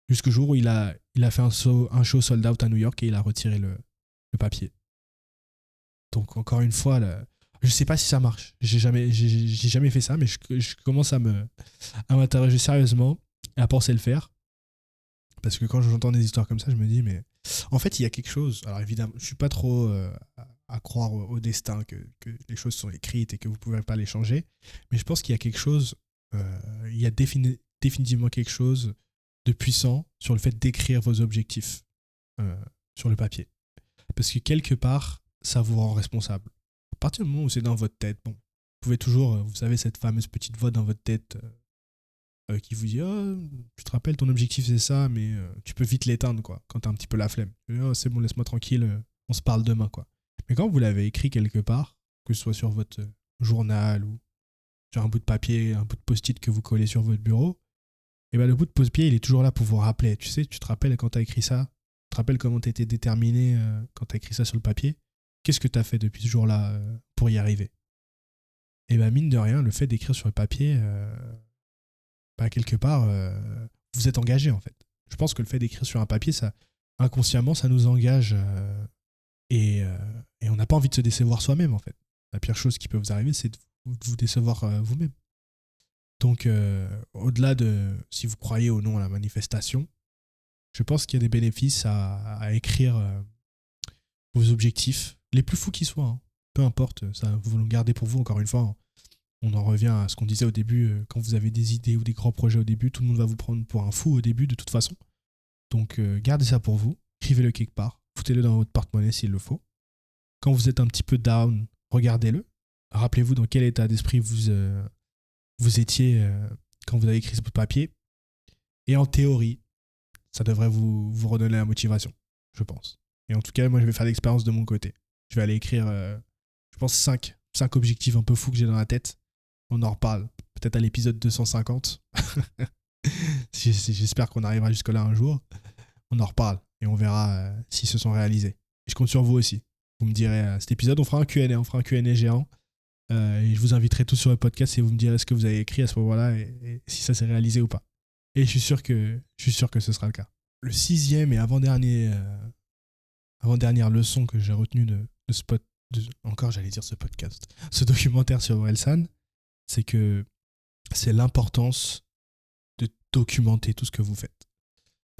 Jusqu'au jour où il a, il a fait un, show, un show sold out à New York et il a retiré le, le papier. Donc encore une fois, là, je sais pas si ça marche. J'ai jamais, jamais fait ça, mais je, je commence à m'interroger sérieusement et à penser le faire. Parce que quand j'entends des histoires comme ça, je me dis, mais en fait, il y a quelque chose. Alors évidemment, je suis pas trop euh, à croire au, destin, que, les choses sont écrites et que vous pouvez pas les changer. Mais je pense qu'il y a quelque chose, euh, il y a définitivement quelque chose de puissant sur le fait d'écrire vos objectifs euh, sur le papier. Parce que quelque part, ça vous rend responsable. À partir du moment où c'est dans votre tête, bon, vous pouvez toujours, vous savez, cette fameuse petite voix dans votre tête euh, qui vous dit oh, Tu te rappelles, ton objectif c'est ça, mais euh, tu peux vite l'éteindre quoi, quand t'as un petit peu la flemme. Oh, c'est bon, laisse-moi tranquille, euh, on se parle demain. quoi. Mais quand vous l'avez écrit quelque part, que ce soit sur votre journal ou sur un bout de papier, un bout de post-it que vous collez sur votre bureau, eh ben le bout de post-pied, il est toujours là pour vous rappeler. Tu sais, tu te rappelles quand t'as écrit ça Tu te rappelles comment t'étais déterminé quand t'as écrit ça sur le papier Qu'est-ce que t'as fait depuis ce jour-là pour y arriver? Et bien, mine de rien, le fait d'écrire sur le papier, bah, quelque part, euh, vous êtes engagé en fait. Je pense que le fait d'écrire sur un papier, inconsciemment, ça nous engage euh, et, euh, et, on n'a pas envie de se décevoir soi-même en fait. La pire chose qui peut vous arriver, c'est de vous décevoir vous-même. Donc, au-delà de si vous croyez ou non à la manifestation, je pense qu'il y a des bénéfices à, écrire vos objectifs, les plus fous qu'ils soient. Hein. Peu importe, ça, vous le gardez pour vous encore une fois. On en revient à ce qu'on disait au début, euh, quand vous avez des idées ou des grands projets au début, tout le monde va vous prendre pour un fou au début de toute façon. Donc euh, gardez ça pour vous, écrivez-le quelque part, foutez-le dans votre porte-monnaie s'il le faut. Quand vous êtes un petit peu down, regardez-le. Rappelez-vous dans quel état d'esprit vous, euh, vous étiez quand vous avez écrit ce bout de papier. Et en théorie, ça devrait vous, vous redonner la motivation, je pense. Et en tout cas, moi, je vais faire l'expérience de mon côté. Je vais aller écrire, je pense, 5, 5 objectifs un peu fous que j'ai dans la tête on en reparle. Peut-être à l'épisode 250. J'espère qu'on arrivera jusque-là un jour. On en reparle et on verra euh, s'ils se sont réalisés. je compte sur vous aussi. Vous me direz, à euh, cet épisode, on fera un QA, on fera un QA géant. Euh, et je vous inviterai tous sur le podcast et vous me direz ce que vous avez écrit à ce moment-là et, si ça s'est réalisé ou pas. Et je suis sûr que, je suis sûr que ce sera le cas. Le sixième et avant-dernier, avant-dernière leçon que j'ai retenue de, ce spot, encore j'allais dire ce podcast, ce documentaire sur Orelsan, c'est que c'est l'importance de documenter tout ce que vous faites.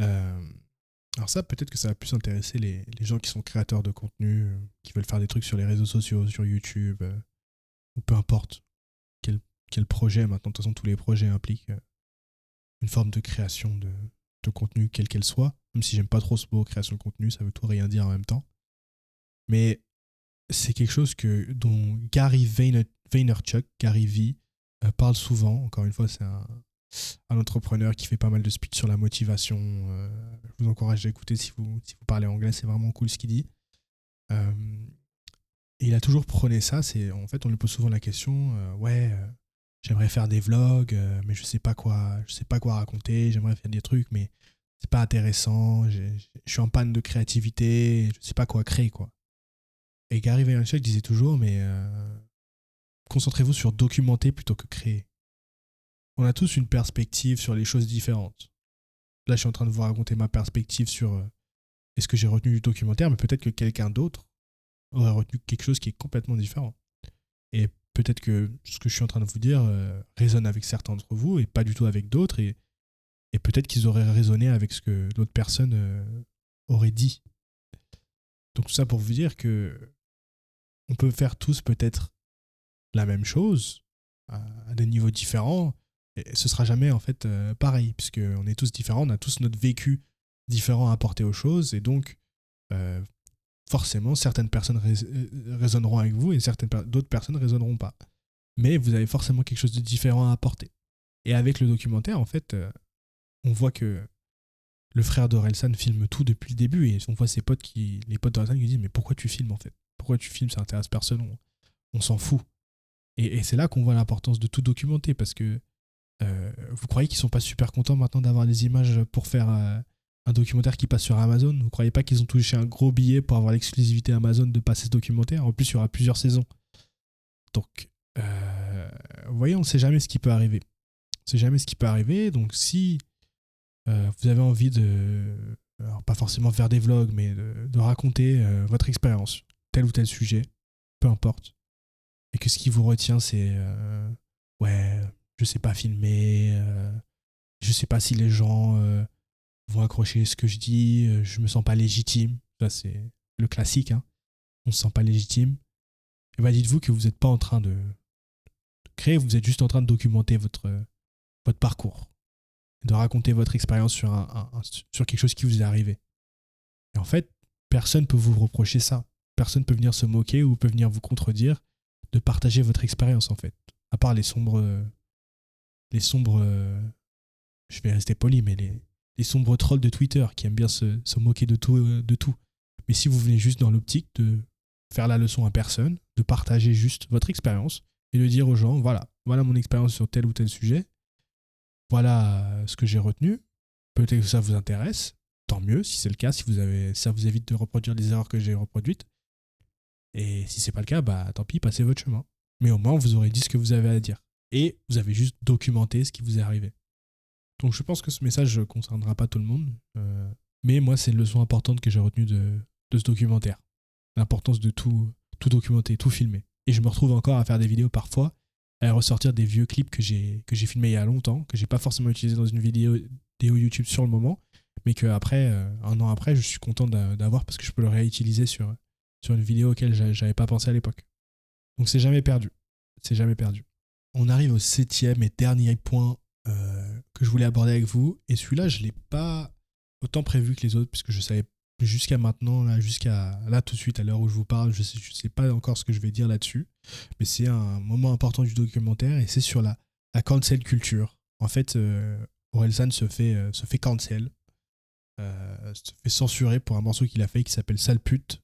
Euh, alors ça, peut-être que ça va plus intéresser les, gens qui sont créateurs de contenu, euh, qui veulent faire des trucs sur les réseaux sociaux, sur YouTube, euh, ou peu importe quel, projet. Maintenant, de toute façon, tous les projets impliquent une forme de création de, contenu, quelle qu'elle soit. Même si j'aime pas trop ce mot création de contenu, ça veut tout rien dire en même temps. Mais c'est quelque chose que, dont Gary Vaynerchuk, Gary V, euh, parle souvent. Encore une fois, c'est un, entrepreneur qui fait pas mal de speech sur la motivation. Euh, je vous encourage à écouter si vous, parlez anglais, c'est vraiment cool ce qu'il dit. Euh, et il a toujours prôné ça. C'est en fait, on lui pose souvent la question, ouais, j'aimerais faire des vlogs, mais je sais pas quoi, je sais pas quoi raconter. J'aimerais faire des trucs, mais c'est pas intéressant. Je suis en panne de créativité, je sais pas quoi créer, quoi. Et Gary Vaynerchuk disait toujours, mais euh, concentrez-vous sur documenter plutôt que créer. On a tous une perspective sur les choses différentes. Là, je suis en train de vous raconter ma perspective sur euh, est-ce que j'ai retenu du documentaire, mais peut-être que quelqu'un d'autre aurait retenu quelque chose qui est complètement différent. Et peut-être que ce que je suis en train de vous dire euh, résonne avec certains d'entre vous et pas du tout avec d'autres. Et, peut-être qu'ils auraient raisonné avec ce que l'autre personne aurait dit. Donc ça pour vous dire que on peut faire tous peut-être la même chose à des niveaux différents ce sera jamais en fait euh, pareil puisque on est tous différents, on a tous notre vécu différent à apporter aux choses et donc euh, forcément certaines personnes euh, résonneront avec vous et certaines d'autres personnes résonneront pas. Mais vous avez forcément quelque chose de différent à apporter. Et avec le documentaire en fait on voit que le frère d'Orelsan filme tout depuis le début et on voit ses potes qui les potes d'Orelsan qui disent mais pourquoi tu filmes en fait? Pourquoi tu filmes, ça intéresse personne, on, s'en fout. Et, c'est là qu'on voit l'importance de tout documenter parce que euh, vous croyez qu'ils sont pas super contents maintenant d'avoir des images pour faire, euh, un documentaire qui passe sur Amazon? Vous croyez pas qu'ils ont touché un gros billet pour avoir l'exclusivité Amazon de passer ce documentaire? En plus, il y aura plusieurs saisons. Donc, euh, vous voyez, on ne sait jamais ce qui peut arriver. On ne sait jamais ce qui peut arriver. Donc, si euh, vous avez envie de, alors pas forcément faire des vlogs, mais de, raconter votre expérience, tel ou tel sujet, peu importe, et que ce qui vous retient, c'est ouais, je sais pas filmer, je sais pas si les gens vont accrocher ce que je dis, je me sens pas légitime. Ça, c'est le classique, hein. On se sent pas légitime. Et bah, dites-vous que vous n'êtes pas en train de, créer, vous êtes juste en train de documenter votre, votre parcours, de raconter votre expérience sur, un, sur quelque chose qui vous est arrivé. Et en fait, personne peut vous reprocher ça. Personne peut venir se moquer ou peut venir vous contredire de partager votre expérience, en fait. À part les sombres. Sombres. Je vais rester poli, mais les, sombres trolls de Twitter qui aiment bien se, moquer de tout, de tout. Mais si vous venez juste dans l'optique de faire la leçon à personne, de partager juste votre expérience et de dire aux gens, voilà, voilà mon expérience sur tel ou tel sujet, voilà ce que j'ai retenu, peut-être que ça vous intéresse, tant mieux si c'est le cas, si vous avez, ça vous évite de reproduire les erreurs que j'ai reproduites. Et si c'est pas le cas, bah tant pis, passez votre chemin. Mais au moins vous aurez dit ce que vous avez à dire. Et vous avez juste documenté ce qui vous est arrivé. Donc je pense que ce message ne concernera pas tout le monde. Euh, mais moi, c'est une leçon importante que j'ai retenue de, ce documentaire l'importance de tout, documenter, tout filmer. Et je me retrouve encore à faire des vidéos parfois, à ressortir des vieux clips que j'ai que j'ai filmés il y a longtemps, que j'ai pas forcément utilisé dans une vidéo, YouTube sur le moment, mais que après, euh, un an après, je suis content d'avoir parce que je peux le réutiliser sur, sur une vidéo auquel j'avais pas pensé à l'époque. Donc c'est jamais perdu. C'est jamais perdu. On arrive au septième et dernier point euh, que je voulais aborder avec vous. Et celui-là, je l'ai pas autant prévu que les autres, puisque je savais jusqu'à maintenant, là, jusqu'à là tout de suite, à l'heure où je vous parle, je je sais pas encore ce que je vais dire là-dessus, mais c'est un moment important du documentaire et c'est sur la, cancel culture. En fait, euh, Orelsan se fait, euh, se fait cancel, se fait censurer pour un morceau qu'il a fait qui s'appelle Sale pute.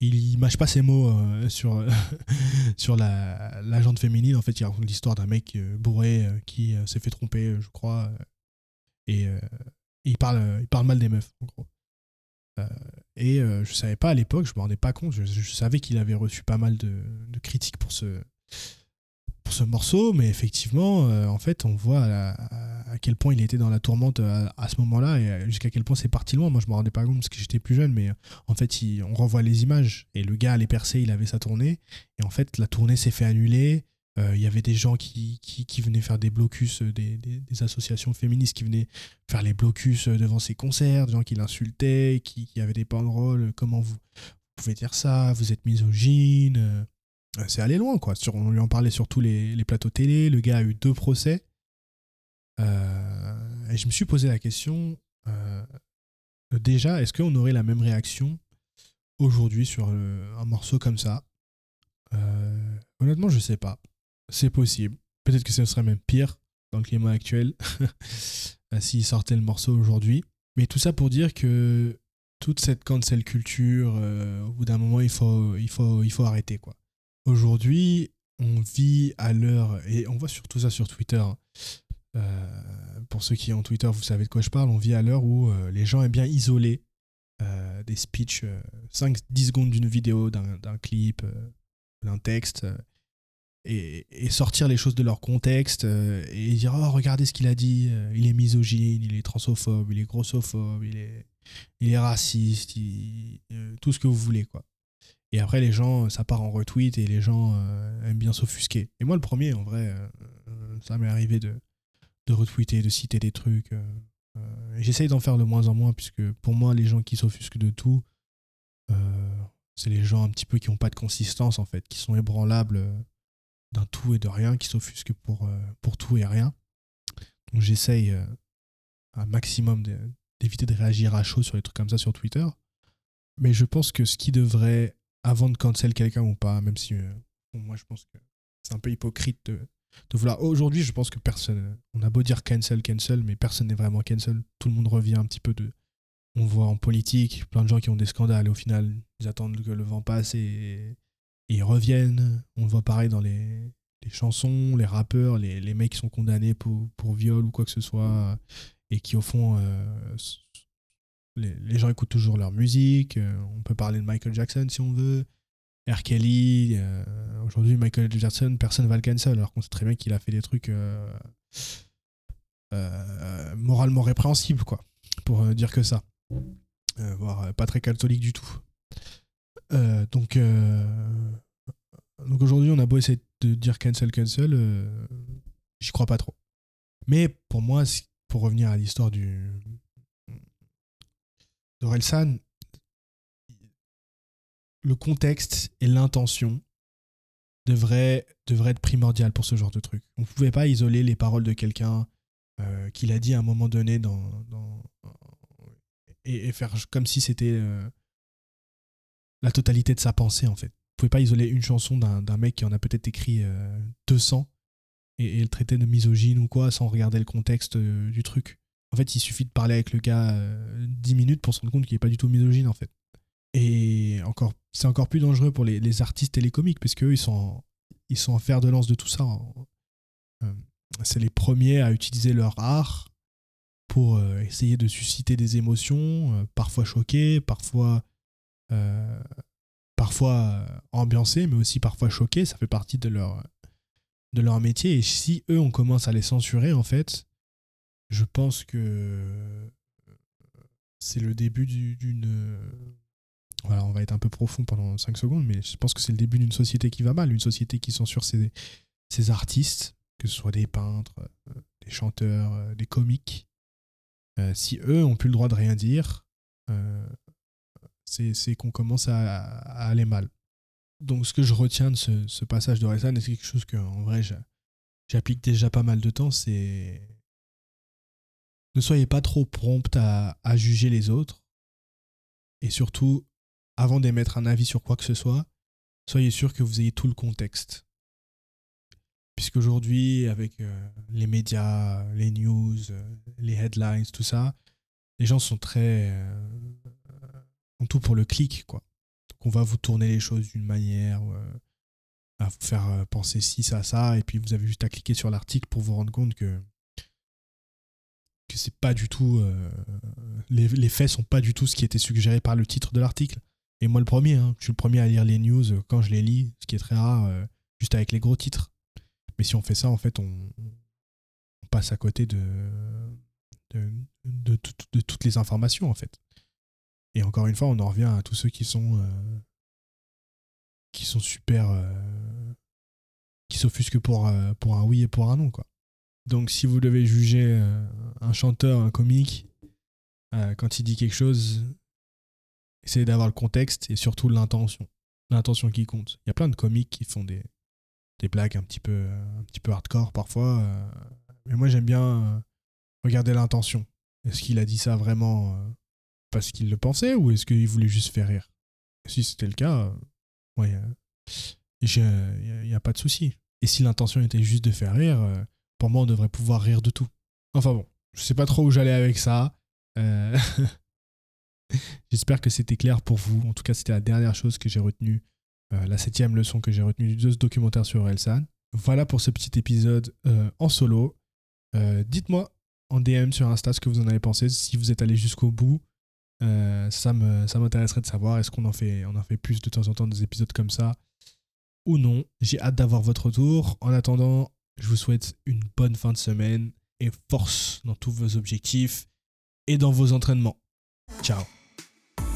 Il mâche pas ses mots sur, sur la, la jante féminine. En fait, il raconte l'histoire d'un mec bourré qui s'est fait tromper, je crois, et, euh, il, parle, il parle mal des meufs, en gros. Euh, et euh, je savais pas à l'époque, je me rendais pas compte, je, savais qu'il avait reçu pas mal de, critiques pour ce, pour ce morceau, mais effectivement, en fait, on voit quel point il était dans la tourmente à, ce moment-là et jusqu'à quel point c'est parti loin. Moi, je me rendais pas compte parce que j'étais plus jeune, mais en fait, on revoit les images et le gars allait percer, il avait sa tournée, et en fait, la tournée s'est fait annuler. Euh, il y avait des gens qui, qui, venaient faire des blocus, euh, des, associations féministes qui venaient faire les blocus euh, devant ses concerts, des gens qui l'insultaient, qui, avaient des banderoles, comment vous, pouvez dire ça, vous êtes misogyne. c'est allé loin, quoi. Sur, on lui en parlait sur tous les, plateaux télé, le gars a eu deux procès. Et je me suis posé la question, déjà, est-ce qu'on aurait la même réaction aujourd'hui sur un morceau comme ça? Honnêtement, je sais pas. C'est possible. Peut-être que ce serait même pire dans le climat actuel s'il sortait le morceau aujourd'hui. Mais tout ça pour dire que toute cette cancel culture, euh, au bout d'un moment, il faut, il faut, il faut arrêter. Aujourd'hui, on vit à l'heure, et on voit surtout ça sur Twitter. Euh, pour ceux qui ont Twitter, vous savez de quoi je parle. On vit à l'heure où euh, les gens aiment bien isoler des speeches, 5-10 secondes d'une vidéo, d'un clip, d'un texte, et, sortir les choses de leur contexte euh, et dire oh regardez ce qu'il a dit euh, il est misogyne il est transophobe il est grossophobe il est il est raciste euh, tout ce que vous voulez quoi et après les gens ça part en retweet et les gens aiment bien s'offusquer et moi le premier en vrai ça m'est arrivé de de retweeter de citer des trucs j'essaye d'en faire de moins en moins puisque pour moi les gens qui s'offusquent de tout c'est les gens un petit peu qui n'ont pas de consistance en fait qui sont ébranlables d'un tout et de rien, qui s'offusque pour, euh, tout et rien. Donc j'essaye euh, un maximum d'éviter de réagir à chaud sur les trucs comme ça sur Twitter. Mais je pense que ce qui devrait, avant de cancel quelqu'un ou pas, même si euh, moi je pense que c'est un peu hypocrite de, de vouloir. Aujourd'hui, je pense que personne. On a beau dire cancel, cancel, mais personne n'est vraiment cancel. Tout le monde revient un petit peu de. On voit en politique plein de gens qui ont des scandales et au final, ils attendent que le vent passe et, ils reviennent. On le voit pareil dans les, chansons, les rappeurs, les, les, mecs qui sont condamnés pour, viol ou quoi que ce soit, et qui au fond, euh, les, les, gens écoutent toujours leur musique. Euh, on peut parler de Michael Jackson si on veut. R. Kelly. Euh, aujourd'hui, Michael Jackson, personne ne va le cancel, alors qu'on sait très bien qu'il a fait des trucs moralement répréhensibles, quoi, pour dire que ça. voire pas très catholique du tout. donc, donc aujourd'hui, on a beau essayer de dire cancel, cancel, euh, j'y crois pas trop. Mais pour moi, pour revenir à l'histoire du d'Orelsan, le contexte et l'intention devraient, être primordial pour ce genre de truc. On ne pouvait pas isoler les paroles de quelqu'un euh, qu'il a dit à un moment donné dans, et, faire comme si c'était euh, la totalité de sa pensée en fait pouvez pas isoler une chanson d'un mec qui en a peut-être écrit 200 euh, et, le traiter de misogyne ou quoi sans regarder le contexte euh, du truc. En fait, il suffit de parler avec le gars 10 euh, minutes pour se rendre compte qu'il n'est pas du tout misogyne en fait. Et encore, c'est encore plus dangereux pour les, artistes et les comiques parce qu'eux, ils sont, ils sont en fer de lance de tout ça. c'est les premiers à utiliser leur art pour essayer de susciter des émotions, parfois choquées, parfois parfois euh, ambiancés, mais aussi parfois choqués. Ça fait partie de leur, de leur métier. Et si eux, on commence à les censurer, en fait, je pense que c'est le début d'une. Voilà, on va être un peu profond pendant 5 secondes, mais je pense que c'est le début d'une société qui va mal, une société qui censure ses, artistes, que ce soit des peintres, euh, des chanteurs, euh, des comiques. si eux ont plus le droit de rien dire, c'est qu'on commence à, aller mal. Donc ce que je retiens de ce, passage de Rezan, et c'est quelque chose que en vrai j'applique déjà pas mal de temps, c'est ne soyez pas trop prompt à, juger les autres, et surtout, avant d'émettre un avis sur quoi que ce soit, soyez sûr que vous ayez tout le contexte. Puisqu'aujourd'hui, avec euh, les médias, les news, euh, les headlines, tout ça, les gens sont très euh, tout pour le clic, quoi. Donc on va vous tourner les choses d'une manière, euh, à vous faire penser ci, ça, ça, et puis vous avez juste à cliquer sur l'article pour vous rendre compte que que c'est pas du tout les, les, faits sont pas du tout ce qui était suggéré par le titre de l'article. Et moi le premier, hein, je suis le premier à lire les news quand je les lis, ce qui est très rare, juste avec les gros titres. Mais si on fait ça, en fait, on, passe à côté de toutes les informations, en fait. Et encore une fois, on en revient à tous ceux qui sont euh, qui sont super euh, qui s'offusquent pour euh, pour un oui et pour un non quoi. Donc si vous devez juger un chanteur, un comique quand il dit quelque chose, essayez d'avoir le contexte et surtout l'intention, l'intention qui compte. Il y a plein de comiques qui font des des blagues un petit peu un petit peu hardcore parfois, mais moi j'aime bien regarder l'intention. Est-ce qu'il a dit ça vraiment parce qu'il le pensait ou est-ce qu'il voulait juste faire rire? Si c'était le cas, ouais, il euh, n'y a, pas de souci. Et si l'intention était juste de faire rire, euh, pour moi, on devrait pouvoir rire de tout. Enfin bon, je sais pas trop où j'allais avec ça. Euh, j'espère que c'était clair pour vous. En tout cas, c'était la dernière chose que j'ai retenue, la septième leçon que j'ai retenue de ce documentaire sur Elsan. Voilà pour ce petit épisode en solo. Dites-moi en DM sur Insta ce que vous en avez pensé, si vous êtes allé jusqu'au bout, euh, ça m'intéresserait de savoir est-ce qu'on en fait on en fait plus de temps en temps des épisodes comme ça ou non. J'ai hâte d'avoir votre retour. En attendant, je vous souhaite une bonne fin de semaine et force dans tous vos objectifs et dans vos entraînements. Ciao